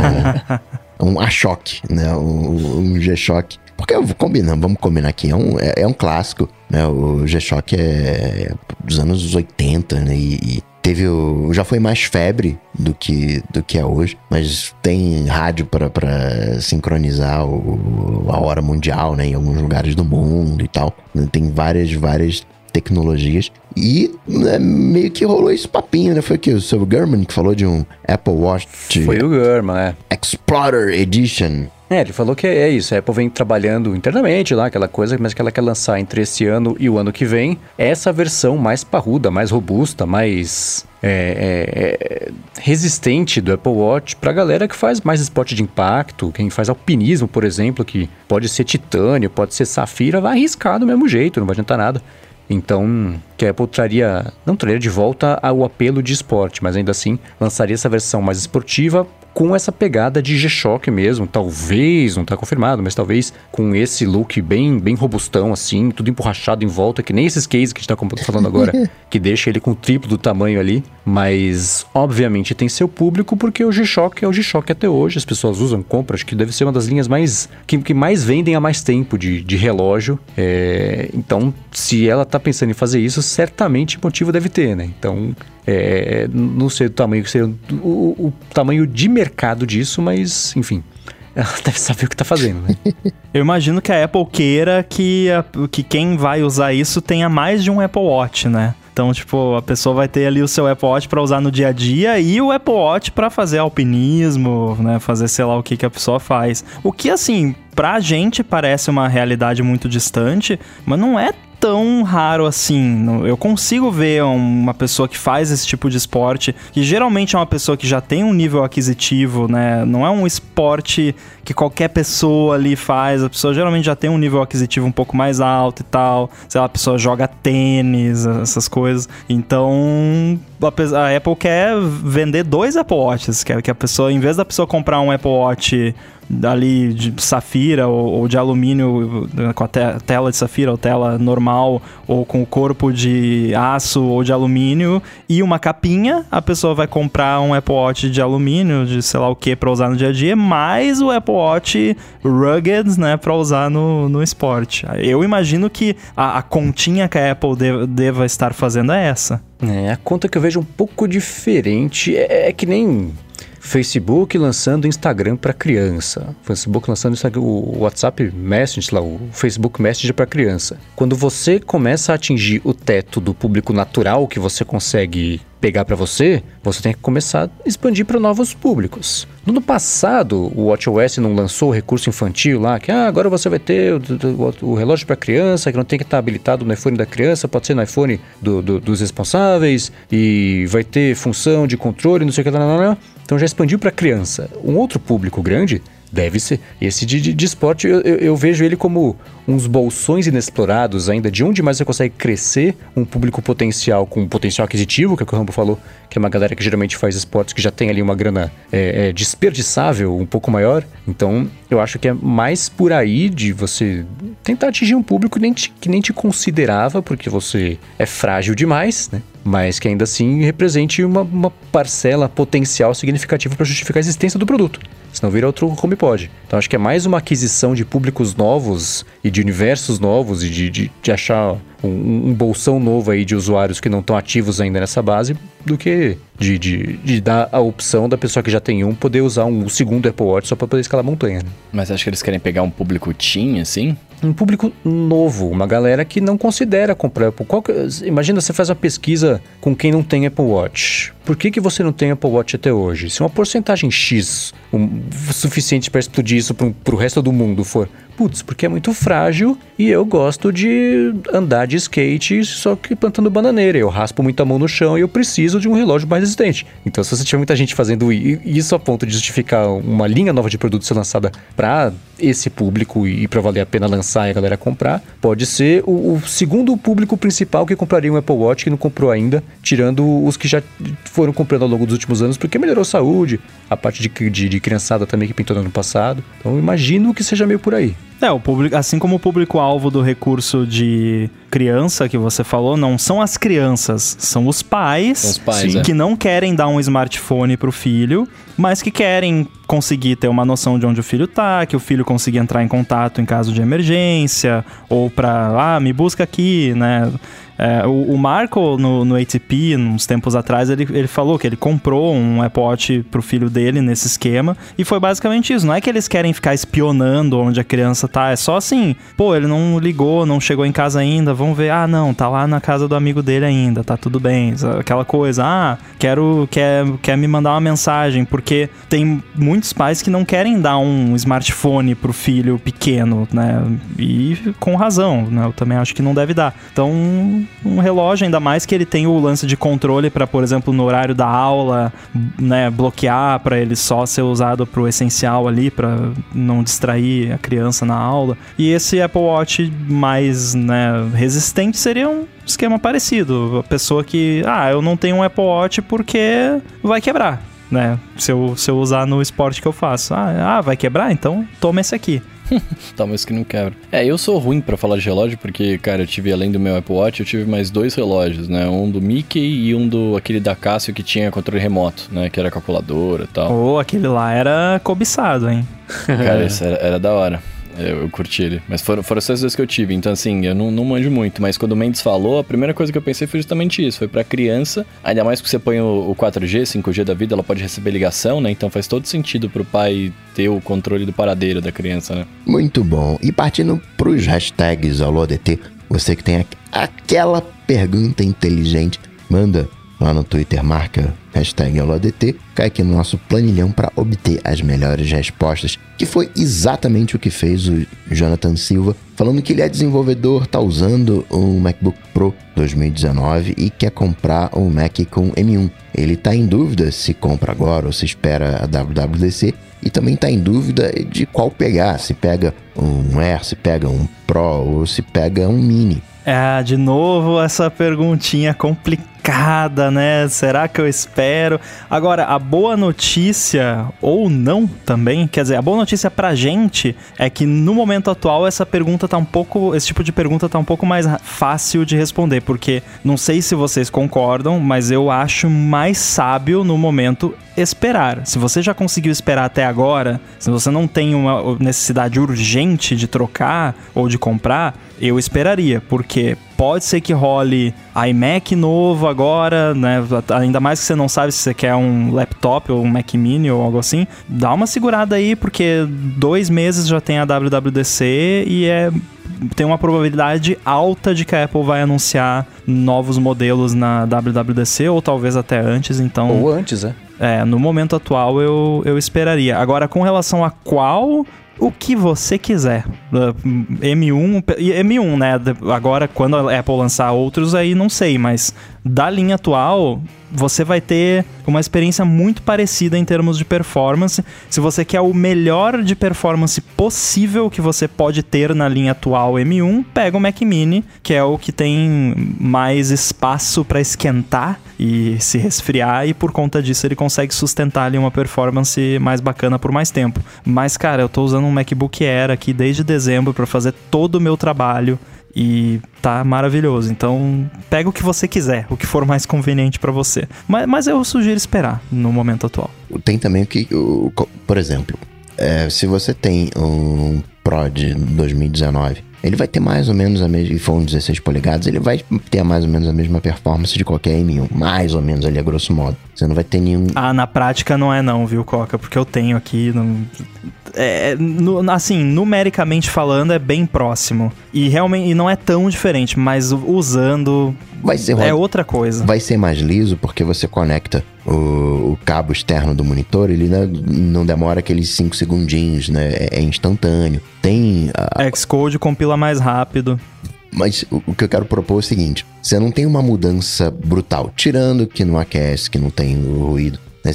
S1: um A-Shock, né? Um, um G-Shock. Porque combinamos, vamos combinar aqui, é um, é, é um clássico, né? O G-Shock é dos anos 80, né? E, e teve o, já foi mais febre do que, do que é hoje, mas tem rádio para sincronizar o, a hora mundial, né? Em alguns lugares do mundo e tal. Tem várias, várias tecnologias. E né, meio que rolou esse papinho, né? Foi que o seu Gurman que falou de um Apple Watch
S3: Foi o Gurman, é.
S1: Explorer Edition.
S3: É, ele falou que é isso. A Apple vem trabalhando internamente lá, aquela coisa, mas que ela quer lançar entre esse ano e o ano que vem essa versão mais parruda, mais robusta, mais é, é, é, resistente do Apple Watch pra galera que faz mais esporte de impacto, quem faz alpinismo, por exemplo, que pode ser titânio, pode ser safira, vai arriscar do mesmo jeito, não vai adiantar nada. Então, que a Apple traria, não traria de volta o apelo de esporte, mas ainda assim lançaria essa versão mais esportiva com essa pegada de G-Shock mesmo, talvez, não tá confirmado, mas talvez com esse look bem bem robustão assim, tudo emborrachado em volta, que nem esses cases que a gente tá falando agora, que deixa ele com o triplo do tamanho ali, mas obviamente tem seu público porque o G-Shock é o G-Shock até hoje, as pessoas usam, compram, acho que deve ser uma das linhas mais que, que mais vendem há mais tempo de, de relógio, é, então se ela tá pensando em fazer isso, certamente motivo deve ter, né? Então é, não sei o tamanho o, o, tamanho de mercado disso, mas enfim. Ela deve saber o que tá fazendo, né?
S2: Eu imagino que a Apple queira que, a- que quem vai usar isso tenha mais de um Apple Watch, né? Então, tipo, a pessoa vai ter ali o seu Apple Watch pra usar no dia a dia e o Apple Watch pra fazer alpinismo, né? Fazer sei lá o que que a pessoa faz. O que, assim, pra gente parece uma realidade muito distante, mas não é tão raro assim. Eu consigo ver uma pessoa que faz esse tipo de esporte, que geralmente é uma pessoa que já tem um nível aquisitivo, né? Não é um esporte que qualquer pessoa ali faz. A pessoa geralmente já tem um nível aquisitivo um pouco mais alto e tal. Sei lá, a pessoa joga tênis, essas coisas. Então, a Apple quer vender dois Apple Watches. Quer que a pessoa, em vez da pessoa comprar um Apple Watch ali de safira ou, ou de alumínio eh, com a te- tela de safira ou tela normal ou com o corpo de aço ou de alumínio e uma capinha, a pessoa vai comprar um Apple Watch de alumínio, de sei lá o que para usar no dia a dia, mais o Apple Watch rugged, né, para usar no, no esporte. Eu imagino que a, a continha que a Apple de- deva estar fazendo é essa.
S3: É, a conta que eu vejo um pouco diferente é, é que nem Facebook lançando Instagram para criança, Facebook lançando o WhatsApp Messenger, lá, o Facebook Messenger para criança. Quando você começa a atingir o teto do público natural que você consegue pegar para você, você tem que começar a expandir para novos públicos. No ano passado, o WatchOS não lançou o recurso infantil lá, que ah, agora você vai ter o, o, o relógio para criança, que não tem que estar habilitado no iPhone da criança, pode ser no iPhone do, do, dos responsáveis, e vai ter função de controle, não sei o que, lá, lá, lá. Então já expandiu para criança. Um outro público grande Deve ser. Esse de, de, de esporte, eu, eu, eu, vejo ele como uns bolsões inexplorados ainda, de onde mais você consegue crescer um público potencial com um potencial aquisitivo, que é o que o Rambo falou, que é uma galera que geralmente faz esportes que já tem ali uma grana é, é, desperdiçável um pouco maior. Então, eu acho que é mais por aí de você tentar atingir um público que nem te, que nem te considerava, porque você é frágil demais, né? mas que ainda assim represente uma, uma parcela potencial significativa para justificar a existência do produto. Senão vira outro HomePod. Então acho que é mais uma aquisição de públicos novos e de universos novos e de, de, de achar um, um, bolsão novo aí de usuários que não estão ativos ainda nessa base do que de, de, de, dar a opção da pessoa que já tem um poder usar um segundo Apple Watch só para poder escalar montanha. Né?
S4: Mas acho que eles querem pegar um público teen, assim?
S3: Um público novo, uma galera que não considera comprar Apple. Qual que, imagina você faz uma pesquisa com quem não tem Apple Watch. Por que, que você não tem Apple Watch até hoje? Se uma porcentagem X um, suficiente para explodir isso para o resto do mundo for Putz, porque é muito frágil e eu gosto de andar de skate só que plantando bananeira. Eu raspo muito a mão no chão e eu preciso de um relógio mais Então, se você tiver muita gente fazendo isso a ponto de justificar uma linha nova de produto ser lançada para esse público e para valer a pena lançar e a galera comprar, pode ser o, o, segundo público principal que compraria um Apple Watch que não comprou ainda, tirando os que já foram comprando ao longo dos últimos anos, porque melhorou a saúde, a parte de, de, de criançada também que pintou no ano passado. Então, imagino que seja meio por aí.
S2: É, o público, assim como o público-alvo do recurso de criança que você falou, não são as crianças, são os pais,
S4: os pais
S2: sim, é. que não querem dar um smartphone pro filho, mas que querem conseguir ter uma noção de onde o filho tá, que o filho consiga entrar em contato em caso de emergência, ou pra, ah, me busca aqui, né? É, o, o, Marco, no, no ATP, uns tempos atrás, ele, ele falou que ele comprou um Watch pro filho dele nesse esquema. E foi basicamente isso. Não é que eles querem ficar espionando onde a criança tá. É só assim, pô, ele não ligou, não chegou em casa ainda. Vamos ver. Ah, não, tá lá na casa do amigo dele ainda. Tá tudo bem. Aquela coisa. Ah, quero. Quer, quer me mandar uma mensagem. Porque tem muitos pais que não querem dar um smartphone pro filho pequeno, né? E com razão, né? Eu também acho que não deve dar. Então um relógio, ainda mais que ele tem o lance de controle para, por exemplo, no horário da aula, né, bloquear para ele só ser usado pro essencial ali, para não distrair a criança na aula. E esse Apple Watch mais, né, resistente seria um esquema parecido. A pessoa que, ah, eu não tenho um Apple Watch porque vai quebrar, né? Se eu, se eu usar no esporte que eu faço. Ah, ah vai quebrar? Então toma esse aqui.
S4: Talvez que não quebra. É, eu sou ruim para falar de relógio porque, cara, eu tive além do meu Apple Watch, eu tive mais dois relógios, né? Um do Mickey e um do aquele da Casio que tinha controle remoto, né? Que era calculadora e tal.
S2: Ou oh, aquele lá era cobiçado, hein?
S4: Cara, isso era, era da hora. Eu, eu, curti ele. Mas foram, foram essas duas que eu tive. Então, assim, eu não, não manjo muito. Mas quando o Mendes falou, a primeira coisa que eu pensei foi justamente isso. Foi pra criança. Ainda mais que você põe o, o 4G, 5G da vida, ela pode receber ligação, né? Então faz todo sentido pro pai ter o controle do paradeiro da criança, né?
S1: Muito bom. E partindo pros hashtags AloDT, você que tem aquela pergunta inteligente, manda lá no Twitter, marca hashtag AulaDT, cai aqui no nosso planilhão para obter as melhores respostas, que foi exatamente o que fez o Jonathan Silva, falando que ele é desenvolvedor, tá usando um MacBook Pro 2019 e quer comprar um Mac com M1. Ele tá em dúvida se compra agora ou se espera a WWDC e também está em dúvida de qual pegar, se pega um Air, se pega um Pro ou se pega um Mini.
S2: É, de novo essa perguntinha complicada, né? Será que eu espero? Agora, a boa notícia, ou não também, quer dizer, a boa notícia pra gente é que no momento atual essa pergunta tá um pouco. Esse tipo de pergunta tá um pouco mais fácil de responder, porque não sei se vocês concordam, mas eu acho mais sábio no momento esperar. Se você já conseguiu esperar até agora, se você não tem uma necessidade urgente de trocar ou de comprar eu esperaria, porque pode ser que role iMac novo agora, né? Ainda mais que você não sabe se você quer um laptop ou um Mac Mini ou algo assim. Dá uma segurada aí, porque dois meses já tem a WWDC e é tem uma probabilidade alta de que a Apple vai anunciar novos modelos na WWDC, ou talvez até antes, então...
S3: Ou antes, é.
S2: É, no momento atual eu, eu esperaria. Agora, com relação a qual o que você quiser. M1, M1, né? Agora, quando a Apple lançar outros, aí não sei, mas da linha atual, você vai ter uma experiência muito parecida em termos de performance. Se você quer o melhor de performance possível que você pode ter na linha atual M1, pega o Mac Mini, que é o que tem mais espaço para esquentar e se resfriar, e por conta disso ele consegue sustentar ali uma performance mais bacana por mais tempo. Mas, cara, eu tô usando um MacBook Air aqui desde dezembro para fazer todo o meu trabalho e tá maravilhoso. Então, pega o que você quiser, o que for mais conveniente para você. Mas, mas eu sugiro esperar no momento atual.
S1: Tem também o que, o, por exemplo, é, se você tem um Pro de 2019 ele vai ter mais ou menos a mesma, e for um 16 polegadas, ele vai ter mais ou menos a mesma performance de qualquer M1, mais ou menos ali a grosso modo. Você não vai ter nenhum...
S2: Ah, na prática não é não, viu, Coca? Porque eu tenho aqui, não... É, é no, assim, numericamente falando, é bem próximo. E realmente e não é tão diferente, mas usando
S1: vai ser
S2: é outra coisa.
S1: Vai ser mais liso porque você conecta o, o cabo externo do monitor, ele não, não demora aqueles 5 segundinhos, né? É, é instantâneo. Tem.
S2: A... Xcode compila mais rápido.
S1: Mas o, que eu quero propor é o seguinte: você não tem uma mudança brutal, tirando que não aquece, que não tem ruído, né?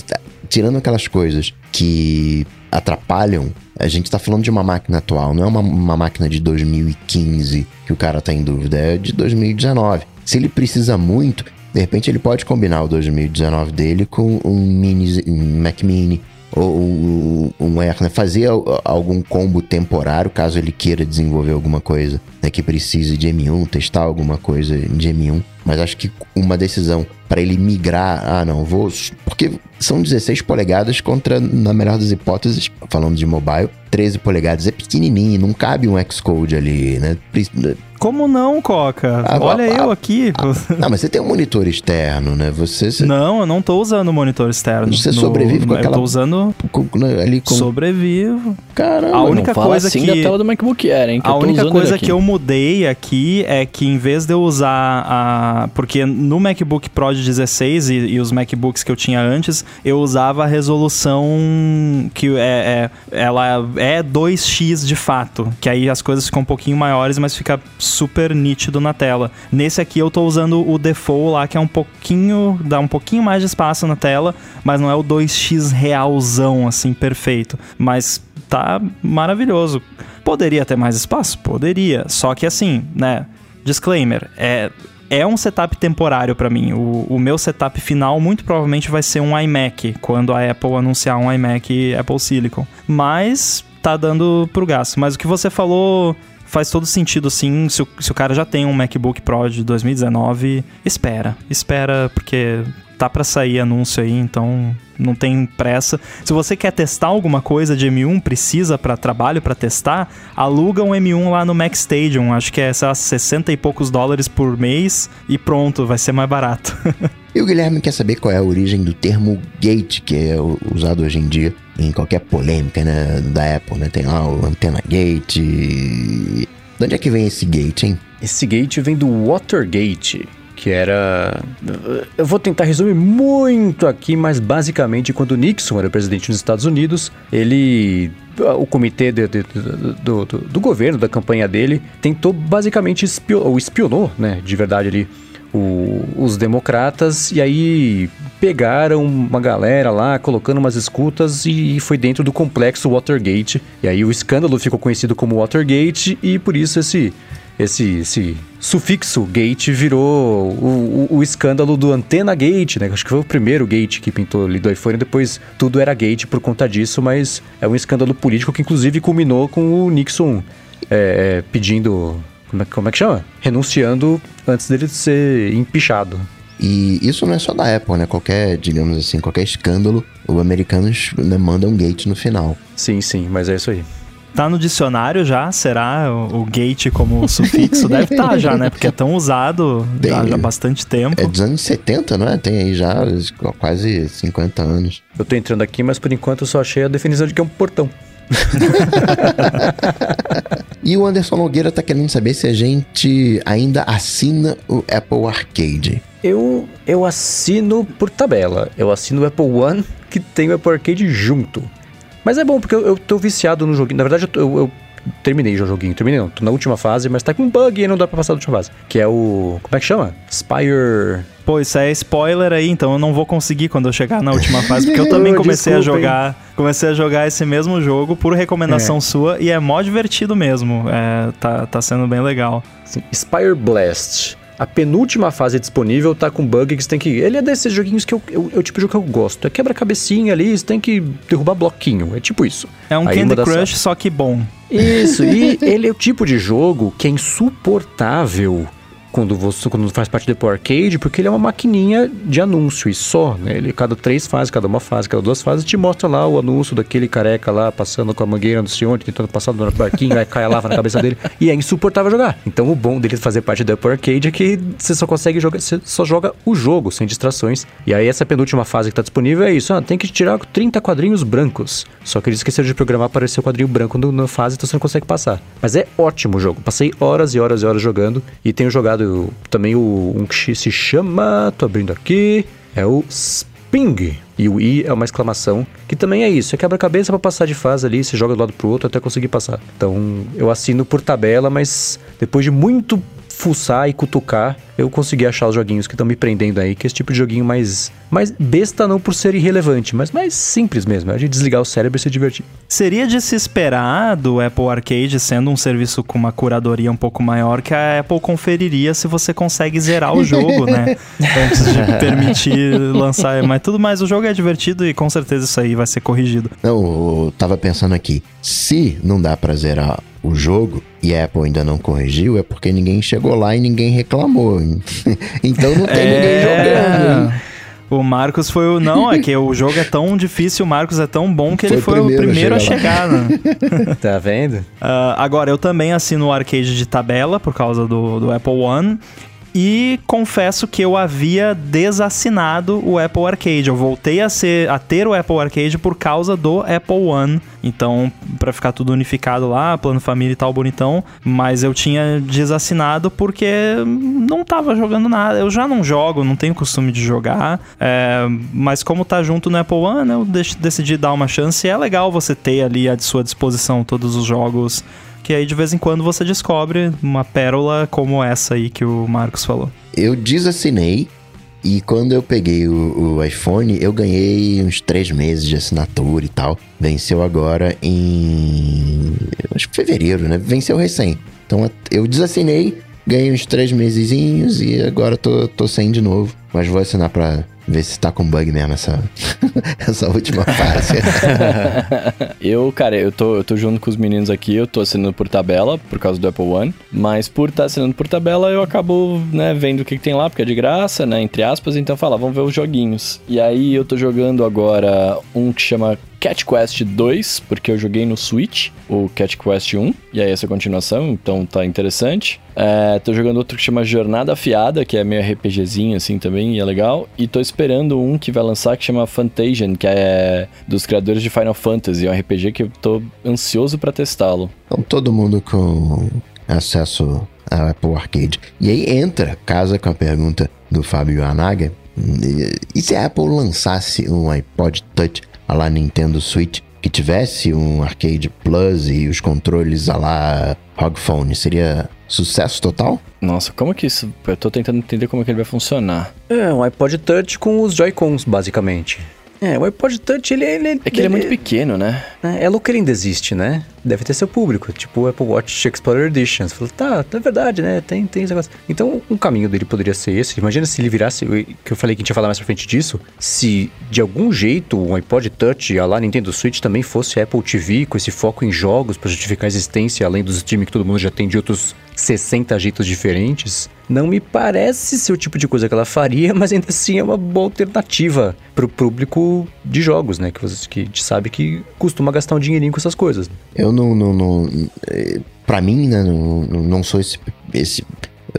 S1: Tirando aquelas coisas que atrapalham, a gente tá falando de uma máquina atual, não é uma, uma máquina de 2015 que o cara tá em dúvida, é de 2019. Se ele precisa muito, de repente ele pode combinar o 2019 dele com um mini um Mac Mini ou um, um Air, né? Fazer algum combo temporário caso ele queira desenvolver alguma coisa né? que precise de M1, testar alguma coisa de M1. Mas acho que uma decisão para ele migrar, ah não, vou. Porque são 16 polegadas contra, na melhor das hipóteses, falando de mobile, 13 polegadas. É pequenininho, não cabe um Xcode ali, né?
S2: Como não, Coca? Ah, Olha ah, eu aqui.
S1: Ah, não, mas você tem um monitor externo, né? Você, você...
S2: Não, eu não tô usando monitor externo.
S1: Você no... sobrevive com aquela...
S2: Eu tô usando...
S1: Com, né, ali com...
S2: Sobrevivo.
S1: Caramba,
S2: a única coisa
S4: assim
S2: que...
S4: da tela do MacBook Air, hein?
S2: a única coisa que eu mudei aqui é que em vez de eu usar a... Porque no MacBook Pro de 16 e, e os MacBooks que eu tinha antes, eu usava a resolução que é, é... Ela é 2x de fato. Que aí as coisas ficam um pouquinho maiores, mas fica super nítido na tela. Nesse aqui eu tô usando o default lá, que é um pouquinho, dá um pouquinho mais de espaço na tela, mas não é o 2x realzão, assim, perfeito. Mas tá maravilhoso. Poderia ter mais espaço? Poderia. Só que assim, né? Disclaimer, é, é um setup temporário para mim. O, o, meu setup final muito provavelmente vai ser um iMac, quando a Apple anunciar um iMac Apple Silicon. Mas tá dando pro gasto. Mas o que você falou faz todo sentido, sim. Se o, se o cara já tem um MacBook Pro de 2019, espera. Espera, porque tá para sair anúncio aí, então não tem pressa. Se você quer testar alguma coisa de M1, precisa para trabalho para testar, aluga um M1 lá no Mac Stadium, acho que é sei lá, 60 e poucos dólares por mês e pronto, vai ser mais barato.
S1: e o Guilherme quer saber qual é a origem do termo gate, que é usado hoje em dia em qualquer polêmica né, da Apple, né? Tem lá o Antena Gate. De onde é que vem esse gate, hein?
S3: Esse gate vem do Watergate, que era. Eu vou tentar resumir muito aqui, mas basicamente, quando Nixon era presidente dos Estados Unidos, ele. O comitê de, de, do, do, do, governo, da campanha dele, tentou basicamente espionou, ou espionou, né, de verdade ali, o, os democratas, e aí pegaram uma galera lá, colocando umas escutas e foi dentro do complexo Watergate. E aí o escândalo ficou conhecido como Watergate e por isso esse esse, esse sufixo gate virou o, o, o, escândalo do Antena Gate, né? Acho que foi o primeiro gate que pintou ali do iPhone, depois tudo era gate por conta disso, mas é um escândalo político que inclusive culminou com o Nixon é, é pedindo como é, como é que chama? Renunciando antes dele ser empichado.
S1: E isso não é só da Apple, né? Qualquer, digamos assim, qualquer escândalo, o americanos né, mandam um gate no final.
S3: Sim, sim, mas é isso aí.
S2: Tá no dicionário já? Será o, o gate como sufixo? Deve estar tá já, né? Porque é tão usado
S1: Tem.
S2: há, há bastante tempo.
S1: É dos anos 70, não é? Tem aí já quase 50 anos.
S3: Eu tô entrando aqui, mas por enquanto eu só achei a definição de que é um portão.
S1: E o Anderson Nogueira tá querendo saber se a gente ainda assina o Apple Arcade.
S3: Eu, eu assino por tabela. Eu assino o Apple One, que tem o Apple Arcade junto. Mas é bom, porque eu, eu tô viciado no joguinho. Na verdade, eu, eu, eu terminei já o joguinho. Terminei não, tô na última fase, mas tá com um bug e não dá pra passar da última fase. Que é o... Como é que chama? Spire...
S2: Pô, isso é spoiler aí, então eu não vou conseguir quando eu chegar na última fase, porque eu também comecei a
S3: Desculpa, hein.
S2: jogar. Comecei a jogar esse mesmo jogo por recomendação sua e é mó divertido mesmo. É, tá, tá sendo bem legal.
S3: Assim, Spire Blast. A penúltima fase disponível tá com bug que você tem que. Ele é desses joguinhos que eu, eu, é o tipo de jogo que eu gosto. É quebra-cabecinha ali, você tem que derrubar bloquinho. É tipo isso.
S2: É um
S3: Aí
S2: Candy Crush, só que bom.
S3: Isso, e ele é o tipo de jogo que é insuportável quando você quando faz parte do Apple Arcade, porque ele é uma maquininha de anúncio e só, né? Ele cada três fases, cada uma fase, cada duas fases, te mostra lá o anúncio daquele careca lá passando com a mangueira no senhor, tentando passar no barquinho, aí cai a lava na cabeça dele. E é insuportável jogar. Então o bom dele fazer parte do Apple Arcade é que você só consegue jogar, você só joga o jogo sem distrações. E aí essa penúltima fase que tá disponível é isso, ah, tem que tirar 30 quadrinhos brancos. Só que eles esqueceram de programar para aparecer o quadrinho branco na fase, então você não consegue passar. Mas é ótimo o jogo. Passei horas e horas e horas jogando. E tenho jogado também o um que se chama. tô abrindo aqui. É o Sping. E o I é uma exclamação, que também é isso. É quebra-cabeça pra passar de fase ali, você joga do lado pro outro até conseguir passar. Então, eu assino por tabela, mas depois de muito fuçar e cutucar, eu consegui achar os joguinhos que estão me prendendo aí, que é esse tipo de joguinho mais, mais besta não por ser irrelevante, mas mais simples mesmo, é de desligar o cérebro e se divertir.
S2: Seria de se esperar do Apple Arcade, sendo um serviço com uma curadoria um pouco maior, que a Apple conferiria se você consegue zerar o jogo, né? Antes de permitir lançar. Mas tudo mais, o jogo é divertido e com certeza isso aí vai ser corrigido.
S1: Não, eu tava pensando aqui, se não dá pra zerar o jogo e a Apple ainda não corrigiu, é porque ninguém chegou lá e ninguém reclamou. então não tem ninguém jogando. hein?
S2: O Marcos foi o. Não, é que o jogo é tão difícil, o Marcos é tão bom que ele
S1: Foi
S2: foi
S1: o primeiro a
S2: a
S1: chegar lá.
S2: chegar, né?
S3: Tá vendo?
S2: Ah, agora, eu também assino o arcade de tabela por causa do, do Apple One. E confesso que eu havia desassinado o Apple Arcade. Eu voltei a, ser, a ter o Apple Arcade por causa do Apple One. Então, pra ficar tudo unificado lá, plano família e tal, bonitão. Mas eu tinha desassinado porque não tava jogando nada. Eu já não jogo, não tenho costume de jogar. É, mas como tá junto no Apple One, eu dec- decidi dar uma chance. E é legal você ter ali à sua disposição todos os jogos que aí de vez em quando você descobre uma pérola como essa aí que o Marcos falou.
S1: Eu desassinei e quando eu peguei o, o iPhone, eu ganhei uns três meses de assinatura e tal. Venceu agora em. Acho que fevereiro, né? Venceu recém. Então eu desassinei, ganhei uns três mesezinhos e agora tô, tô sem de novo. Mas vou assinar pra ver se tá com bug mesmo essa, essa última fase.
S4: eu, cara, eu tô, eu tô junto com os meninos aqui, eu tô assinando por tabela, por causa do Apple One, mas por estar assinando por tabela, eu acabo, né, vendo o que, que tem lá, porque é de graça, né, entre aspas, então fala, vamos ver os joguinhos. E aí eu tô jogando agora um que chama Cat Quest 2, porque eu joguei no Switch, o Cat Quest 1, e aí essa continuação, então tá interessante. É, tô jogando outro que chama Jornada Afiada, que é meio RPGzinho assim também, e é legal. E tô esperando um que vai lançar que chama Fantasian, que é dos criadores de Final Fantasy, é um RPG que eu tô ansioso pra testá-lo.
S1: Então todo mundo com acesso ao Apple Arcade. E aí entra, casa com a pergunta do Fábio Anaga. E se a Apple lançasse um iPod Touch a lá Nintendo Switch que tivesse um Arcade Plus e os controles a lá ROG Phone, seria sucesso total?
S4: Nossa, como que isso? Eu tô tentando entender como é que ele vai funcionar.
S3: É, um iPod Touch com os Joy-Cons, basicamente. É, o iPod Touch, ele... ele
S4: É que ele é muito pequeno, né?
S3: É, é louco que ele ainda existe, né? Deve ter seu público, tipo o Apple Watch Explorer Edition. Você falou, tá, é verdade, né? Tem, tem esse negócio. Então, um caminho dele poderia ser esse. Imagina se ele virasse, que eu falei que a gente ia falar mais pra frente disso, se de algum jeito um iPod Touch, a lá Nintendo Switch, também fosse Apple TV, com esse foco em jogos pra justificar a existência, além dos streaming que todo mundo já tem de outros 60 jeitos diferentes. Não me parece ser o tipo de coisa que ela faria, mas ainda assim é uma boa alternativa pro público de jogos, né? Que, você, que a gente sabe que costuma gastar um dinheirinho com essas coisas.
S1: Eu eu não, não, não eh, pra mim, né, não, não sou esse, esse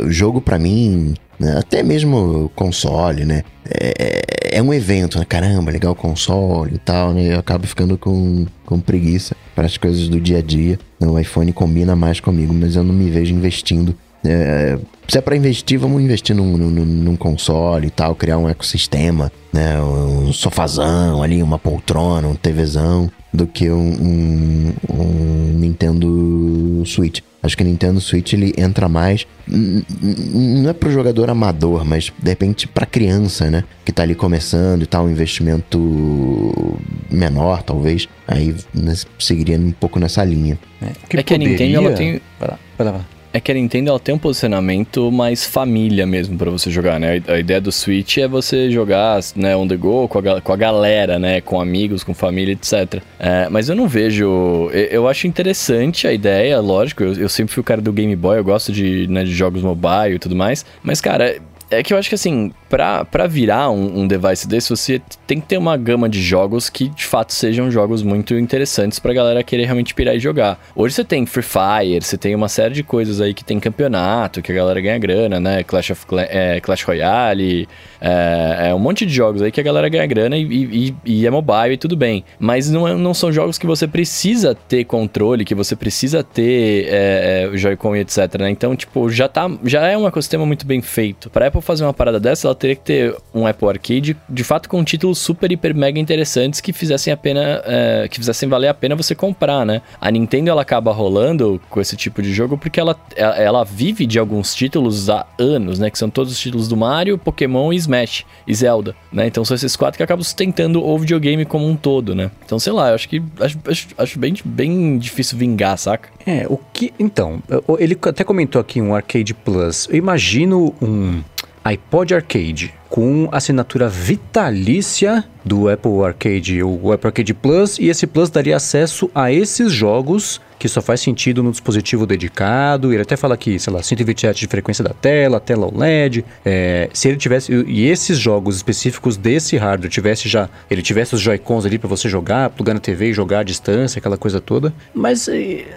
S1: jogo pra mim, né, até mesmo console, né, é, é um evento, né, caramba, legal o console e tal, né, eu acabo ficando com, com preguiça para as coisas do dia a dia, o iPhone combina mais comigo, mas eu não me vejo investindo é, se é para investir, vamos investir num, num, num, console e tal, criar um ecossistema, né? Um sofazão ali, uma poltrona, um TVzão, do que um, um, um Nintendo Switch. Acho que o Nintendo Switch ele entra mais. Não é pro jogador amador, mas de repente pra criança, né? Que tá ali começando e tal, um investimento menor, talvez. Aí né, seguiria um pouco nessa linha.
S4: É, que, é que poderia... a Nintendo ela tem. Vai lá, vai lá. É que a Nintendo ela tem um posicionamento mais família mesmo para você jogar, né? A, ideia do Switch é você jogar né, on the go com a, com a galera, né? Com amigos, com família, etc. É, mas eu não vejo. Eu, eu, acho interessante a ideia, lógico. Eu, eu, sempre fui o cara do Game Boy, eu gosto de, né, de jogos mobile e tudo mais. Mas, cara, é que eu acho que assim, pra, pra virar um, um, device desse, você tem que ter uma gama de jogos que de fato sejam jogos muito interessantes pra galera querer realmente pirar e jogar. Hoje você tem Free Fire, você tem uma série de coisas aí que tem campeonato, que a galera ganha grana, né? Clash of é, Clash Royale, é, é, um monte de jogos aí que a galera ganha grana e, e, e é mobile e tudo bem. Mas não, é, não são jogos que você precisa ter controle, que você precisa ter é, é, Joy-Con e etc, né? Então, tipo, já, tá, já é um ecossistema muito bem feito. Pra Apple fazer uma parada dessa, ela teria que ter um Apple Arcade, de fato, com títulos super, hiper, mega interessantes que fizessem a pena, é, que fizessem valer a pena você comprar, né? A Nintendo, ela acaba rolando com esse tipo de jogo porque ela, ela vive de alguns títulos há anos, né? Que são todos os títulos do Mario, Pokémon e Smash e Zelda, né? Então são esses quatro que acabam sustentando o videogame como um todo, né? Então, sei lá, eu acho que acho, acho, acho bem, bem difícil vingar, saca?
S3: É, o que. Então, ele até comentou aqui um Arcade Plus. Eu imagino um iPod Arcade com assinatura vitalícia do Apple Arcade, o Apple Arcade Plus, e esse Plus daria acesso a esses jogos que só faz sentido no dispositivo dedicado. Ele até fala aqui, sei lá, 120 Hz de frequência da tela, tela OLED. É, se ele tivesse e esses jogos específicos desse hardware tivesse já, ele tivesse os Joy-Cons ali para você jogar, plugar na TV e jogar à distância, aquela coisa toda. Mas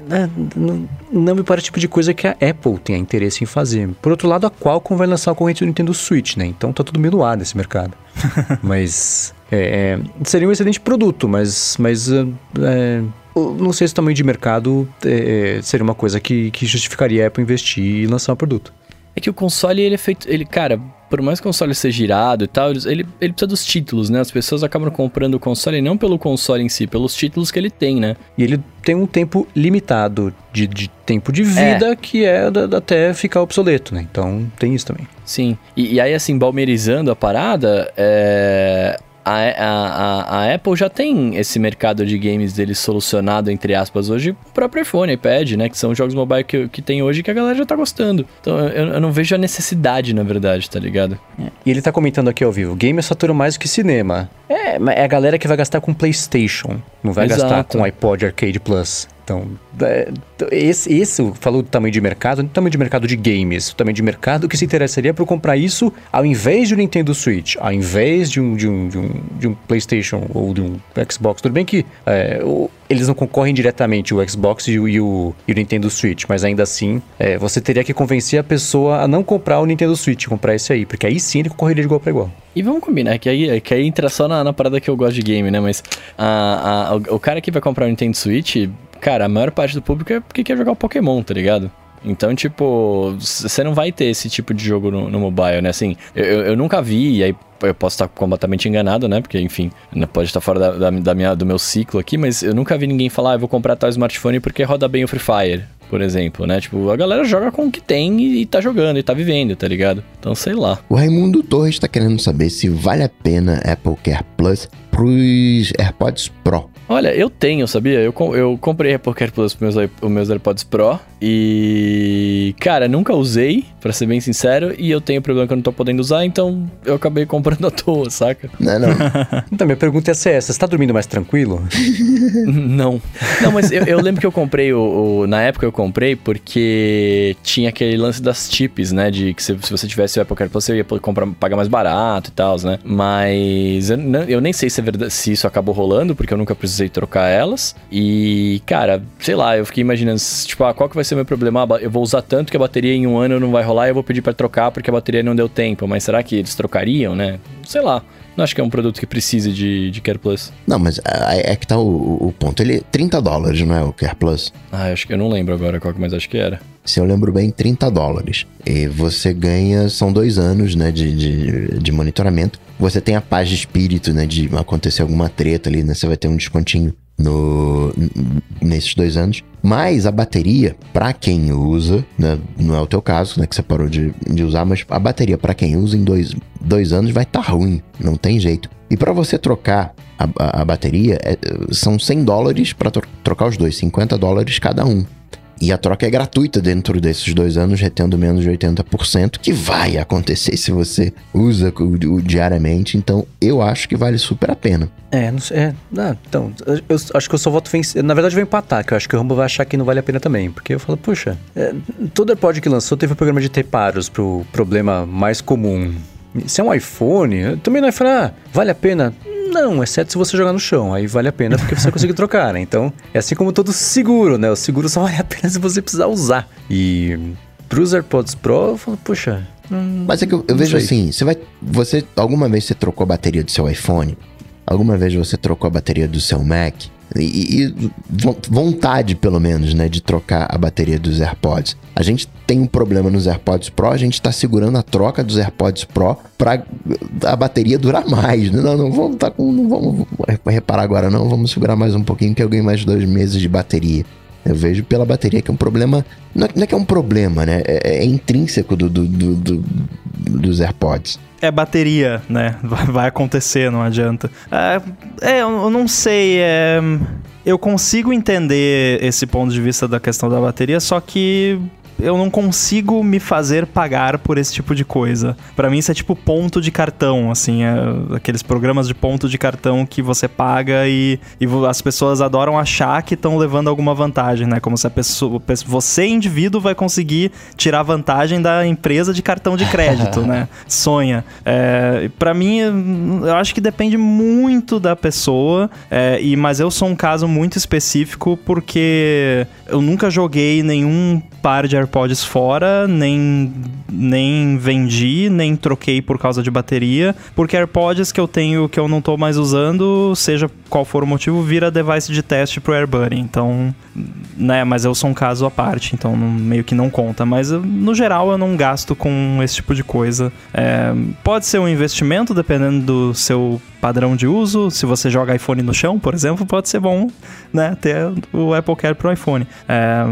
S3: né, não, não me parece tipo de coisa que a Apple tenha interesse em fazer. Por outro lado, a Qualcomm vai lançar o corrente do Nintendo Switch, né? Então tá tudo meio no ar desse mercado. mas é, é, seria um excelente produto, mas, mas é, é não sei se o tamanho de mercado é, seria uma coisa que, que justificaria a Apple investir e lançar um produto.
S4: É que o console, ele é feito. Ele, cara, por mais que o console seja girado e tal, ele, ele precisa dos títulos, né? As pessoas acabam comprando o console não pelo console em si, pelos títulos que ele tem, né?
S3: E ele tem um tempo limitado de, de tempo de vida é. que é da, até ficar obsoleto, né? Então tem isso também.
S4: Sim. E, e aí, assim, balmerizando a parada, é a, a, a, Apple já tem esse mercado de games dele solucionado, entre aspas, hoje, o próprio iPhone, iPad, né? Que são jogos mobile que, que tem hoje que a galera já tá gostando. Então eu, eu não vejo a necessidade, na verdade, tá ligado?
S3: É. E ele tá comentando aqui ao vivo: game é satura mais do que cinema. É, é a galera que vai gastar com PlayStation, não vai Exato. gastar com iPod Arcade Plus. Então, é, esse, esse falou do tamanho de mercado, do tamanho de mercado de games, o tamanho de mercado que se interessaria por comprar isso ao invés de um Nintendo Switch, ao invés de um, de um, de um, de um PlayStation ou de um Xbox. Tudo bem que é, o, eles não concorrem diretamente, o Xbox e o, e o, e o Nintendo Switch, mas ainda assim, é, você teria que convencer a pessoa a não comprar o Nintendo Switch, comprar esse aí, porque aí sim ele concorreria de igual para igual.
S4: E vamos combinar, que aí, que aí entra só na, na parada que eu gosto de game, né? Mas a, a, o cara que vai comprar o Nintendo Switch, cara, a maior parte do público é porque quer jogar Pokémon, tá ligado? Então, tipo, você não vai ter esse tipo de jogo no, no mobile, né? Assim, eu, eu nunca vi, e aí eu posso estar completamente enganado, né? Porque, enfim, pode estar fora da, da, da, minha, do meu ciclo aqui, mas eu nunca vi ninguém falar, ah, eu vou comprar tal smartphone porque roda bem o Free Fire, por exemplo, né? Tipo, a galera joga com o que tem e, e tá jogando, e tá vivendo, tá ligado? Então, sei lá.
S1: O Raimundo Torres tá querendo saber se vale a pena Apple Care Plus pros AirPods Pro.
S4: Olha, eu tenho, sabia? Eu, eu comprei Apple Care Plus pros meus, meus AirPods Pro e, cara, nunca usei, para ser bem sincero, e eu tenho problema que eu não tô podendo usar, então eu acabei comprando à toa, saca?
S1: Não, não.
S3: então, minha pergunta é essa, você tá dormindo mais tranquilo?
S4: não. Não, mas eu, eu, lembro que eu comprei, o, o, na época eu comprei porque tinha aquele lance das chips, né, de que se, se você tivesse o Apple Care Plus, você ia comprar, pagar mais barato e tal, né? Mas eu, eu nem sei se, é verdade, se isso acabou rolando, porque eu nunca precisei precisei trocar elas. E, cara, sei lá, eu fiquei imaginando, tipo, ah, qual que vai ser o meu problema? Ah, eu vou usar tanto que a bateria em um ano não vai rolar e eu vou pedir para trocar porque a bateria não deu tempo. Mas será que eles trocariam, né? Sei lá. Não acho que é um produto que precise de, de Care Plus.
S1: Não, mas é, é que tá o, o, ponto. Ele é 30 dólares, não é o Care Plus?
S4: Ah, acho que eu não lembro agora qual que, mas acho que era.
S1: Se eu lembro bem, 30 dólares. E você ganha, são dois anos, né, de, de, de monitoramento. Você tem a paz de espírito, né, de acontecer alguma treta ali, né, você vai ter um descontinho no, nesses dois anos. Mas a bateria, para quem usa, né, não é o teu caso, né, que você parou de, de usar, mas a bateria para quem usa em dois, dois anos vai estar tá ruim, não tem jeito. E para você trocar a, a, a bateria, é, são 100 dólares para trocar os dois, 50 dólares cada um. E a troca é gratuita dentro desses dois anos, retendo menos de 80%, que vai acontecer se você usa diariamente. Então, eu acho que vale super a pena.
S3: É, não sei. É, não, então, eu acho que eu só voto vencido. Na verdade, eu vou empatar, que eu acho que o Rumble vai achar que não vale a pena também. Porque eu falo, puxa, é, todo AirPod que lançou teve um programa de reparos pro problema mais comum. Se é um iPhone, também não vai falar, ah, vale a pena? Não, exceto se você jogar no chão. Aí vale a pena porque você consegue trocar, né? Então, é assim como todo seguro, né? O seguro só vale a pena se você precisar usar. E pros AirPods Pro, eu falo, puxa.
S1: Hum, Mas é que eu, eu vejo sei. assim, você vai. Você. Alguma vez você trocou a bateria do seu iPhone? Alguma vez você trocou a bateria do seu Mac? E, e, vontade, pelo menos, né, de trocar a bateria dos AirPods. A gente tem um problema nos AirPods Pro, a gente está segurando a troca dos AirPods Pro para a bateria durar mais. Não, não vamos tá com, não vamos reparar agora, não. Vamos segurar mais um pouquinho que eu ganho mais dois meses de bateria. Eu vejo pela bateria que é um problema. Não é, não é que é um problema, né? É, é intrínseco do, do, do, do, dos AirPods
S2: é bateria, né? Vai acontecer, não adianta. É, é eu não sei. É, eu consigo entender esse ponto de vista da questão da bateria, só que eu não consigo me fazer pagar por esse tipo de coisa. Para mim isso é tipo ponto de cartão, assim, é aqueles programas de ponto de cartão que você paga e, e as pessoas adoram achar que estão levando alguma vantagem, né? Como se a pessoa, você indivíduo vai conseguir tirar vantagem da empresa de cartão de crédito, né? Sonha. É, para mim, eu acho que depende muito da pessoa, é, e mas eu sou um caso muito específico porque eu nunca joguei nenhum par de AirPods fora, nem, nem vendi, nem troquei por causa de bateria, porque AirPods que eu tenho que eu não tô mais usando, seja qual for o motivo, vira device de teste pro AirBuddy. Então, né, mas eu sou um caso à parte, então meio que não conta. Mas no geral eu não gasto com esse tipo de coisa. É, pode ser um investimento, dependendo do seu padrão de uso. Se você joga iPhone no chão, por exemplo, pode ser bom, né, ter o Apple Care pro iPhone. É,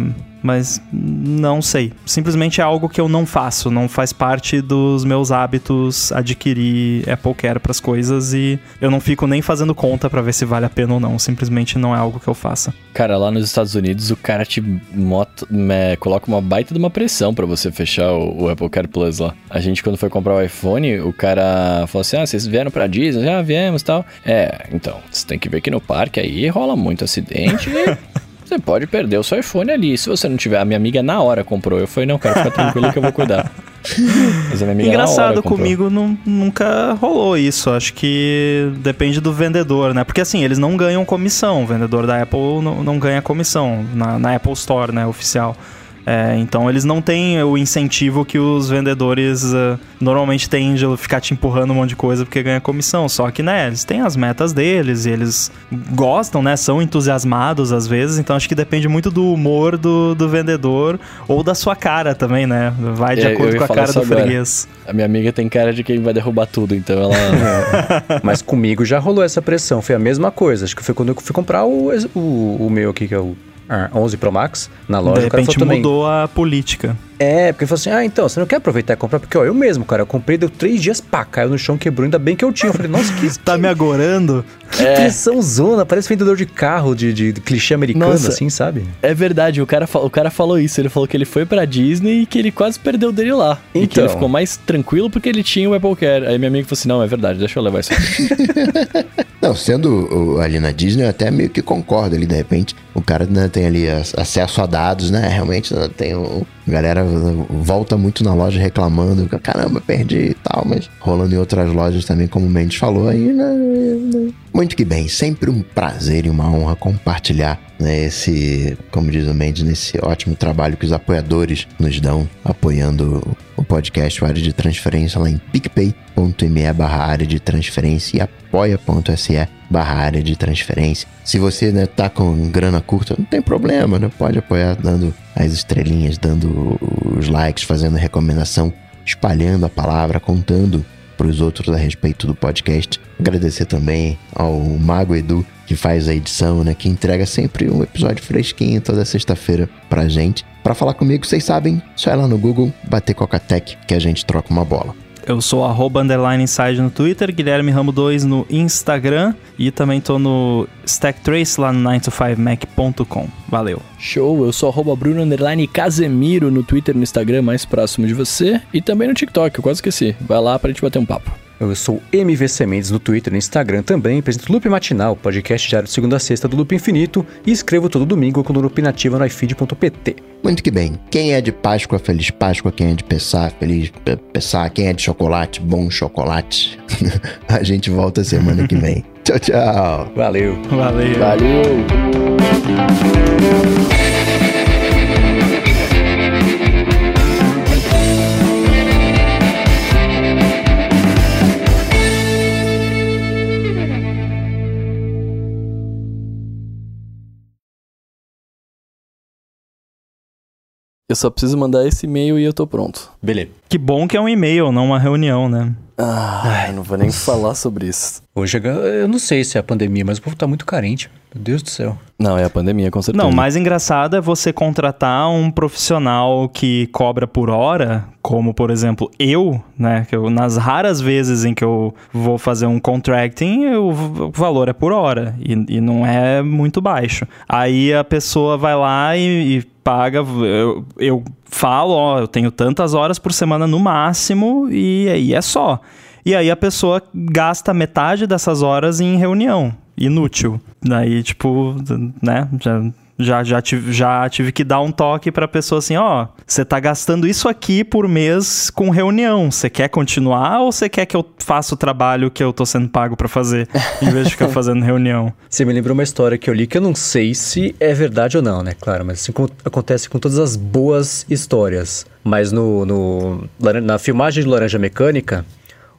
S2: mas não sei. Simplesmente é algo que eu não faço, não faz parte dos meus hábitos adquirir Apple Care para as coisas e eu não fico nem fazendo conta para ver se vale a pena ou não. Simplesmente não é algo que eu faça.
S4: Cara, lá nos Estados Unidos o cara te moto, me, coloca uma baita de uma pressão para você fechar o, o, Apple Care Plus lá. A gente quando foi comprar o iPhone, o cara falou assim: "Ah, vocês vieram para Disney?" "Já viemos", tal. É, então, você tem que ver que no parque aí rola muito acidente. Você pode perder o seu iPhone ali. Se você não tiver, a minha amiga na hora comprou. Eu falei, não, cara, fica tranquilo que eu vou cuidar.
S2: Mas a minha amiga Engraçado, comigo não, nunca rolou isso. Acho que depende do vendedor, né? Porque assim, eles não ganham comissão. O vendedor da Apple não, não ganha comissão na, na Apple Store, né? Oficial. É, então eles não têm o incentivo que os vendedores uh, normalmente têm de ficar te empurrando um monte de coisa porque ganha comissão. Só que, né, eles têm as metas deles e eles gostam, né? São entusiasmados às vezes. Então acho que depende muito do humor do, do vendedor ou da sua cara também, né? Vai de é, acordo com a cara do agora. freguês.
S4: A minha amiga tem cara de quem vai derrubar tudo, então ela.
S3: Mas comigo já rolou essa pressão. Foi a mesma coisa. Acho que foi quando eu fui comprar o, o, o meu aqui, que é o 11 Pro Max na loja.
S2: De repente mudou a política.
S3: É, porque ele falou assim: ah, então, você não quer aproveitar e comprar? Porque, ó, eu mesmo, cara, eu comprei, deu três dias, pá, caiu no chão, quebrou, ainda bem que eu tinha. Eu falei, nossa, que.
S2: tá me agorando?
S3: Que é. pressão zona, parece vendedor de carro, de, de, de clichê americano, nossa, assim, sabe?
S4: É verdade, o cara, o cara falou isso, ele falou que ele foi pra Disney e que ele quase perdeu o dele lá. Então. E que ele então. ficou mais tranquilo porque ele tinha o Apple Care. Aí minha amiga falou assim: não, é verdade, deixa eu levar isso aqui.
S1: Não, sendo ali na Disney, eu até meio que concordo ali, de repente. O cara né, tem ali ac- acesso a dados, né? Realmente tem o. A galera volta muito na loja reclamando, caramba, perdi e tal, mas rolando em outras lojas também, como o Mendes falou, aí, né, né, Muito que bem, sempre um prazer e uma honra compartilhar né, esse, como diz o Mendes, nesse ótimo trabalho que os apoiadores nos dão, apoiando o podcast o Área de Transferência lá em picpay.me barra área de transferência e apoia.se barra área de transferência. Se você né, tá com grana curta, não tem problema, né? Pode apoiar dando as estrelinhas, dando os likes, fazendo recomendação, espalhando a palavra, contando para os outros a respeito do podcast. Agradecer também ao Mago Edu, que faz a edição, né? Que entrega sempre um episódio fresquinho toda sexta-feira pra gente. Para falar comigo, vocês sabem, só ir lá no Google, bater Cocatec, que a gente troca uma bola.
S2: Eu sou arroba underline inside no Twitter, Guilherme Ramo 2 no Instagram e também tô no Stacktrace lá no 9to5mac.com. Valeu.
S4: Show, eu sou arroba Bruno Underline Casemiro no Twitter e no Instagram mais próximo de você. E também no TikTok, eu quase esqueci. Vai lá pra gente bater um papo.
S3: Eu sou MVC Mendes no Twitter e no Instagram também, apresento Loop Matinal, podcast diário de segunda a sexta do Loop Infinito e escrevo todo domingo com o Loop Nativa no ifeed.pt.
S1: Muito que bem. Quem é de Páscoa, feliz Páscoa. Quem é de Pessá, feliz Pessá. Quem é de chocolate, bom chocolate. a gente volta semana que vem. tchau, tchau.
S3: Valeu!
S2: Valeu.
S4: Valeu! Eu só preciso mandar esse e-mail e eu tô pronto.
S3: Beleza.
S2: Que bom que é um e-mail, não uma reunião, né?
S4: Ai, não vou nem falar sobre isso.
S3: Hoje eu não sei se é a pandemia, mas o povo tá muito carente. Meu Deus do céu.
S4: Não, é a pandemia, com certeza.
S2: Não, o mais engraçado é você contratar um profissional que cobra por hora, como por exemplo eu, né? Que eu, nas raras vezes em que eu vou fazer um contracting, eu- o valor é por hora e, e não é muito baixo. Aí a pessoa vai lá e, e paga. Eu, eu falo, ó, eu tenho tantas horas por semana no máximo e aí é só. E aí a pessoa gasta metade dessas horas em reunião. Inútil. Daí, tipo, né? Já, já, já, tive, já tive que dar um toque pra pessoa assim, ó, você tá gastando isso aqui por mês com reunião. Você quer continuar ou você quer que eu faça o trabalho que eu tô sendo pago pra fazer, em vez de ficar fazendo reunião?
S3: Você me lembrou uma história que eu li que eu não sei se é verdade ou não, né? Claro, mas assim acontece com todas as boas histórias. Mas no, no- na filmagem de Laranja Mecânica,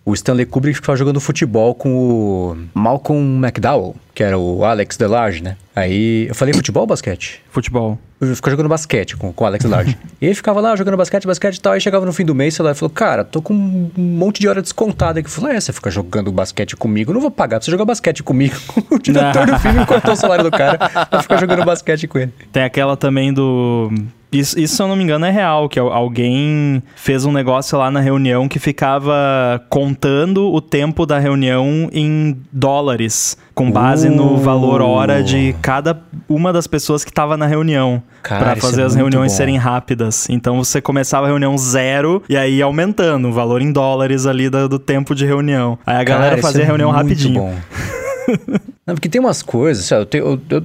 S3: o Stanley Kubrick ficava jogando futebol com o Malcolm McDowell, que era o Alex Delarge, né? Aí eu falei futebol ou basquete?
S2: Futebol.
S3: Eu ficava jogando basquete com, com o Alex Large. e ele ficava lá jogando basquete, basquete e tal. Aí chegava no fim do mês, sei lá, e falou: Cara, tô com um monte de hora descontada aqui. Eu falei: É, você fica jogando basquete comigo, eu não vou pagar pra você jogar basquete comigo. o diretor do filme cortou o salário do cara pra ficar jogando basquete com ele.
S2: Tem aquela também do. Isso, isso, se eu não me engano, é real, que al- alguém fez um negócio lá na reunião que ficava contando o tempo da reunião em dólares, com base no
S3: Uh.
S2: valor hora de cada uma das pessoas que estava na reunião. Pra
S3: isso
S2: fazer
S3: é
S2: as reuniões
S3: bom.
S2: serem rápidas. Então você começava a reunião zero e aí ia aumentando o valor em dólares ali do, do tempo de reunião. Aí a galera
S3: Cara, isso
S2: fazia
S3: é
S2: a reunião rapidinho.
S3: bom. Não, porque tem umas coisas, eu, tenho- eu- eu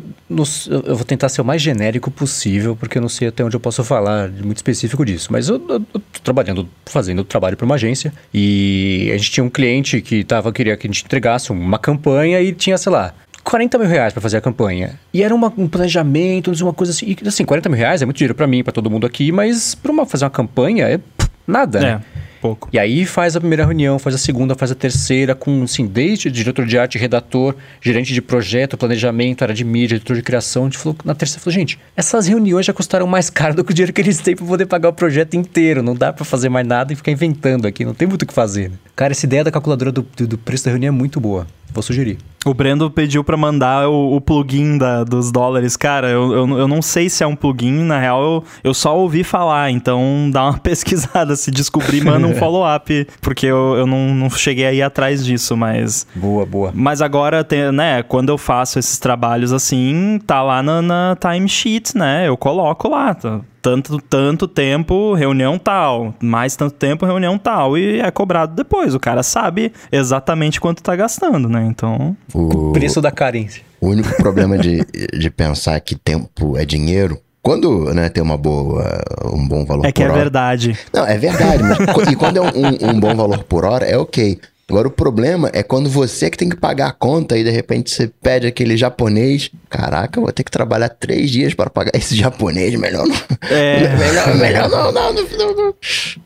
S3: eu- vou tentar ser o mais genérico possível, porque eu não sei até onde eu posso falar muito específico disso. Mas eu, eu, eu tô trabalhando, fazendo trabalho para uma agência, e a gente tinha um cliente que tava, queria que a gente entregasse uma campanha e tinha, sei lá, 40 mil reais para fazer a campanha. E era uma- um planejamento, uma coisa assim. E, assim, 40 mil reais é muito dinheiro para mim, para todo mundo aqui, mas para fazer uma campanha é pff, nada, né?
S2: Pouco.
S3: E aí faz a primeira reunião, faz a segunda, faz a terceira, com, assim, desde diretor de arte, redator, gerente de projeto, planejamento, área de mídia, diretor de criação. A gente falou, na terceira, falou, gente, essas reuniões já custaram mais caro do que o dinheiro que eles têm pra poder pagar o projeto inteiro. Não dá pra fazer mais nada e ficar inventando aqui, não tem muito o que fazer. né? Cara, essa ideia da calculadora do, do, do preço da reunião é muito boa. Vou sugerir.
S2: O Brendo pediu pra mandar o, o plugin da- dos dólares. Cara, eu, eu, eu não sei se é um plugin, na real eu, eu só ouvi falar, então dá uma pesquisada. Se descobrir, manda um follow-up, porque eu, eu não, não cheguei aí atrás disso, mas.
S3: Boa, boa.
S2: Mas agora, tem, né, quando eu faço esses trabalhos assim, tá lá na, na timesheet, né? Eu coloco lá. tá, Tanto, tanto tempo, reunião tal. Mais tanto tempo, reunião tal. E é cobrado depois. O cara sabe exatamente quanto tá gastando, né? Então.
S1: O,
S3: O preço da carência.
S1: o único problema de, de pensar que tempo é dinheiro, quando né, tem uma boa, um bom valor
S2: É que
S1: por
S2: é
S1: hora.
S2: verdade.
S1: Não, é verdade, mas e quando é um, um- um bom valor por hora, é ok. Agora o problema é quando você que tem que pagar a conta e de repente você pede aquele japonês. Caraca, eu vou ter que trabalhar três dias para pagar esse japonês. Melhor não.
S2: É.
S1: Melhor, melhor não, não, não, não, não.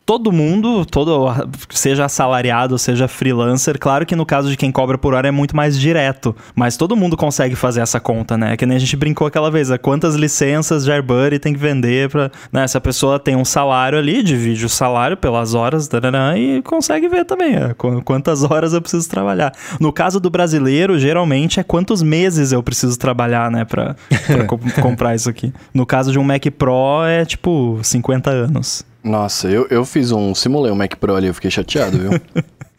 S2: Todo mundo, todo, seja assalariado, seja freelancer, claro que no caso de quem cobra por hora é muito mais direto, mas todo mundo consegue fazer essa conta, né? Que nem a gente brincou aquela vez, é quantas licenças de AirBuddy tem que vender pra, né? Se a pessoa tem um salário ali, divide o salário pelas horas, tarará, e consegue ver também, é, qu- quantas horas eu preciso trabalhar. No caso do brasileiro, geralmente é quantos meses eu preciso trabalhar, né, co- comprar isso aqui. No caso de um Mac Pro, é tipo 50 anos.
S4: Nossa, eu, eu fiz um. Simulei um Mac Pro ali, eu fiquei chateado, viu?